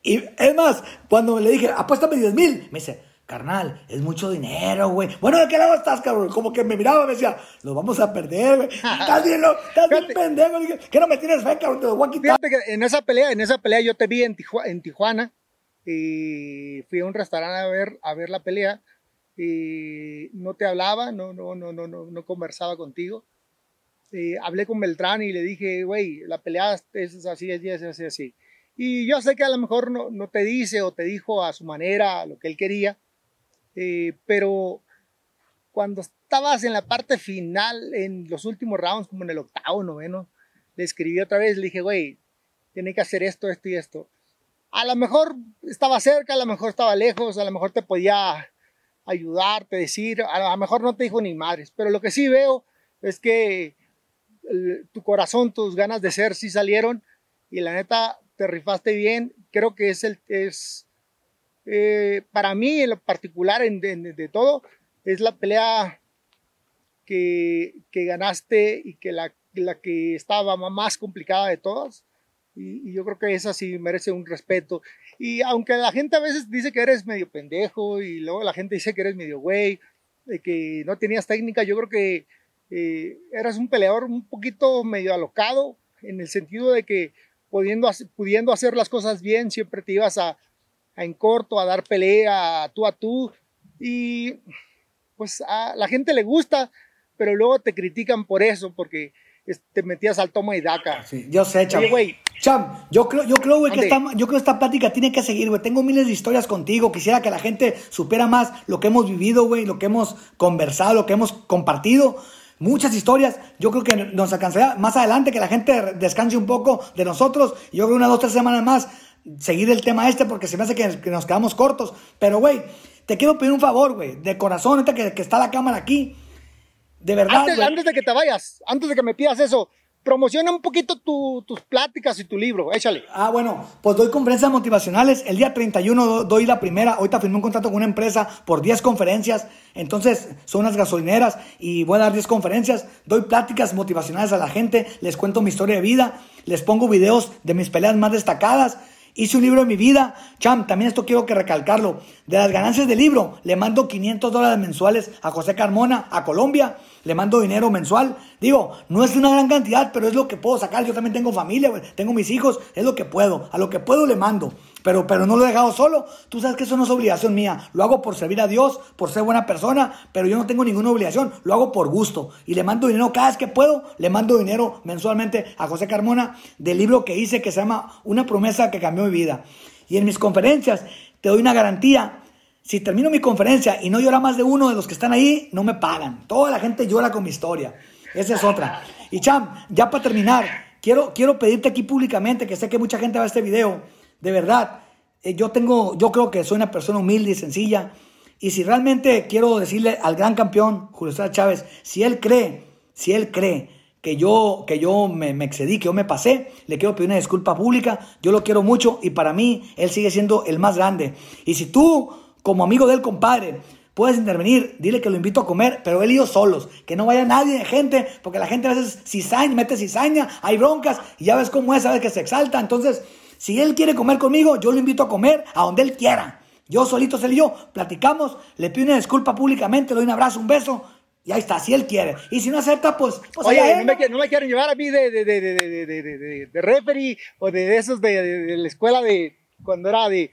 y es más, cuando le dije, apuéstame 10 mil, me dice, carnal, es mucho dinero, güey. Bueno, ¿de qué lado estás, cabrón? Como que me miraba, me decía, lo vamos a perder, güey. Estás bien, estás bien pendejo. ¿Qué no me tienes fe, cabrón? Te lo voy a quitar. Fíjate que en esa pelea, en esa pelea yo te vi en, en Tijuana y fui a un restaurante a ver, a ver la pelea y no te hablaba, no, no, no, no, no, no conversaba contigo. hablé con Beltrán y le dije, güey, la pelea es así, es así, es así, así. Y yo sé que a lo mejor no, no te dice o te dijo a su manera lo que él quería, eh, pero cuando estabas en la parte final, en los últimos rounds, como en el octavo, noveno, le escribí otra vez, le dije, güey, tiene que hacer esto, esto y esto. A lo mejor estaba cerca, a lo mejor estaba lejos, a lo mejor te podía ayudarte, decir, a lo mejor no te dijo ni madres, pero lo que sí veo es que tu corazón, tus ganas de ser sí salieron y la neta te rifaste bien. Creo que es el, es, eh, para mí en lo particular, en, de, todo, es la pelea que, que ganaste y que la, la, que estaba más complicada de todas. Y, yo creo que esa sí merece un respeto. Y aunque la gente a veces dice que eres medio pendejo y luego la gente dice que eres medio güey, que no tenías técnica, yo creo que eh, eras un peleador un poquito medio alocado en el sentido de que pudiendo, pudiendo hacer las cosas bien, siempre te ibas a, en corto, a dar pelea tú a tú. Y pues a la gente le gusta, pero luego te critican por eso, porque te metías al toma y daca. Sí, yo sé, Cham. Cham, yo creo, yo creo, güey, que esta, yo creo esta plática tiene que seguir, güey. Tengo miles de historias contigo. Quisiera que la gente supiera más lo que hemos vivido, güey, lo que hemos conversado, lo que hemos compartido muchas historias. Yo creo que nos alcanzará más adelante que la gente descanse un poco de nosotros. Yo creo unas dos, tres semanas más seguir el tema este porque se me hace que, nos quedamos cortos. Pero, güey, te quiero pedir un favor, güey, de corazón, ahorita que, que, está la cámara aquí. De verdad. Antes, antes, de que te vayas, antes de que me pidas eso, promociona un poquito tus pláticas y tu libro, échale. Ah, bueno, pues doy conferencias motivacionales. El día 31 doy la primera. Ahorita firmé un contrato con una empresa por 10 conferencias. Entonces, son unas gasolineras y voy a dar 10 conferencias. Doy pláticas motivacionales a la gente. Les cuento mi historia de vida. Les pongo videos de mis peleas más destacadas. Hice un libro de mi vida. Cham, también esto quiero que recalcarlo. De las ganancias del libro, le mando 500 dólares mensuales a José Carmona, a Colombia. Le mando dinero mensual. Digo, no es una gran cantidad, pero es lo que puedo sacar. Yo también tengo familia, tengo mis hijos. Es lo que puedo. A lo que puedo le mando. Pero, pero no lo he dejado solo. Tú sabes que eso no es obligación mía. Lo hago por servir a Dios, por ser buena persona, pero yo no tengo ninguna obligación. Lo hago por gusto. Y le mando dinero cada vez que puedo. Le mando dinero mensualmente a José Carmona del libro que hice que se llama Una promesa que cambió mi vida. Y en mis conferencias te doy una garantía. Si termino mi conferencia y no llora más de uno de los que están ahí, no me pagan. Toda la gente llora con mi historia. Esa es otra. Y Cham, ya para terminar, quiero, quiero pedirte aquí públicamente, que sé que mucha gente va a este video de verdad, eh, yo tengo, yo creo que soy una persona humilde y sencilla. Y si realmente quiero decirle al gran campeón, Julio César Chávez, si él cree, si él cree que yo, que yo me, me, excedí, que yo me pasé, le quiero pedir una disculpa pública. Yo lo quiero mucho y para mí él sigue siendo el más grande. Y si tú, como amigo del compadre, puedes intervenir, dile que lo invito a comer, pero él y yo solos, que no vaya nadie de gente, porque la gente a veces cizaña, mete cizaña, hay broncas, y ya ves cómo es, sabes que se exalta. Entonces, si él quiere comer conmigo, yo lo invito a comer a donde él quiera. Yo solito, él y yo, platicamos, le pido una disculpa públicamente, le doy un abrazo, un beso, y ahí está, si él quiere. Y si no acepta, pues. pues Oye, no, me, no, me, quieren llevar a mí de, de, de, de, de referee o de esos de, la escuela de cuando era de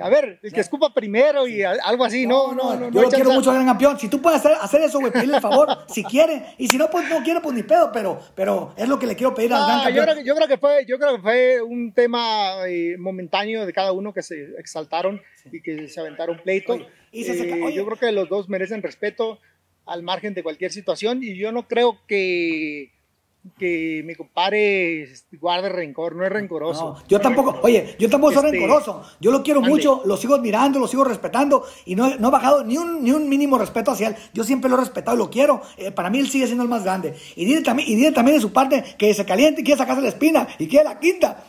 a ver, el que escupa primero y algo así, no, no, no. yo lo quiero mucho al gran campeón. Si tú puedes hacer, hacer eso, güey, pedirle el favor, si quiere. Y si no, pues no quiere, pues ni pedo, pero, pero es lo que le quiero pedir al gran campeón. Yo creo, que, yo creo, que, fue, yo creo que fue un tema eh, momentáneo de cada uno que se exaltaron y que se aventaron pleito. y eh, yo creo que los dos merecen respeto al margen de cualquier situación y yo no creo que que mi compadre guarde rencor, no es rencoroso. yo tampoco, oye, yo tampoco soy este, rencoroso. Yo lo quiero mucho, lo sigo admirando, lo sigo respetando y no, no he bajado ni un, ni un mínimo respeto hacia él. Yo siempre lo he respetado y lo quiero. Eh, para mí él sigue siendo el más grande. Y dile también, y dile también de su parte que se caliente y quiere sacarse la espina y quiere la quinta.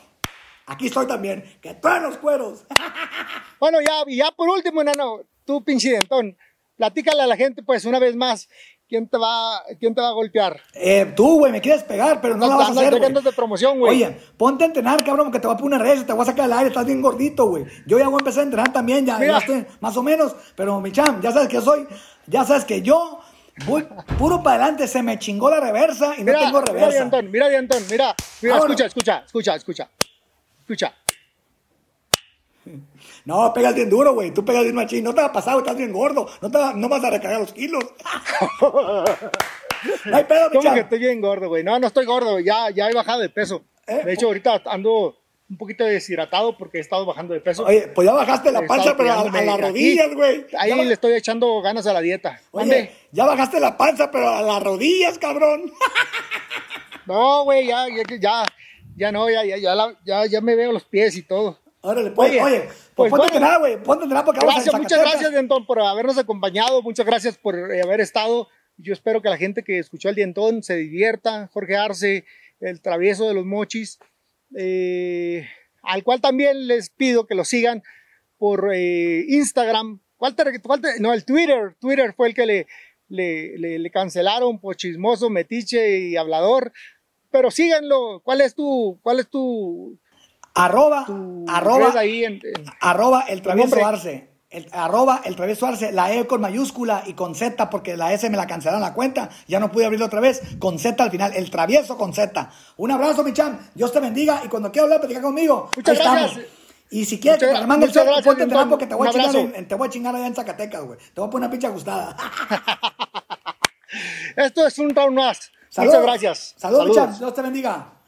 Aquí estoy también, que traen los cueros. bueno, ya, ya por último, enano, tú pinche dentón, platícale a la gente pues una vez más ¿Quién te va, quién te va a golpear? Eh, tú, güey, me quieres pegar, pero no, la vas a hacer, güey. de promoción, güey. Oye, ponte a entrenar, cabrón, que te voy a poner una red, te voy a sacar al aire, estás bien gordito, güey. Yo ya voy a empezar a entrenar también, ya, ya estoy, más o menos, pero mi cham, ya sabes que soy, ya sabes que yo voy puro para adelante, se me chingó la reversa y no tengo reversa. Mira, Antón, mira, Antón, mira, mira, escucha, escucha, escucha, escucha, escucha. No, pegas bien duro, güey. Tú pegas bien machín. No te va a pasar. Estás bien gordo. No, te no vas a recargar los kilos. no hay pedo, ¿Cómo que estoy bien gordo, güey? No, no estoy gordo. Ya, ya he bajado de peso. ¿Eh? De hecho, ahorita ando un poquito deshidratado porque he estado bajando de peso. Oye, pues ya bajaste la panza, pero a, las rodillas, güey. Ahí le estoy echando ganas a la dieta. Oye, ya bajaste la panza, pero a las rodillas, cabrón. no, güey, ya, ya, ya, no, ya, ya, ya, ya me veo los pies y todo. Órale, pues, oye, oye pues, pues ponte nada, güey, ponte nada porque gracias, Muchas gracias, Dientón, por habernos acompañado, muchas gracias por eh, haber estado. Yo espero que la gente que escuchó el Dientón se divierta, Jorge Arce, el travieso de los mochis, eh, al cual también les pido que lo sigan por eh, Instagram. ¿Cuál no, el Twitter, Twitter fue el que le, le, le, cancelaron por chismoso, metiche y hablador. Pero síganlo. ¿Cuál es tu, cuál es tu Arroba, arroba, arroba el travieso Arce. El, arroba el travieso Arce, la E con mayúscula y con Z, porque la S me la cancelaron la cuenta, ya no pude abrirla otra vez, con Z al final, el travieso con Z. Un abrazo, mi cham, Dios te bendiga, y cuando quieras hablar, platica conmigo, Muchas gracias. Y si quieres que te mande el chat, ponte entrar porque te voy, a chingar en, te voy a chingar allá en Zacatecas, güey. Te voy a poner una pinche ajustada. Esto es un round más. Muchas gracias. Saludos, Saludos. Dios te bendiga.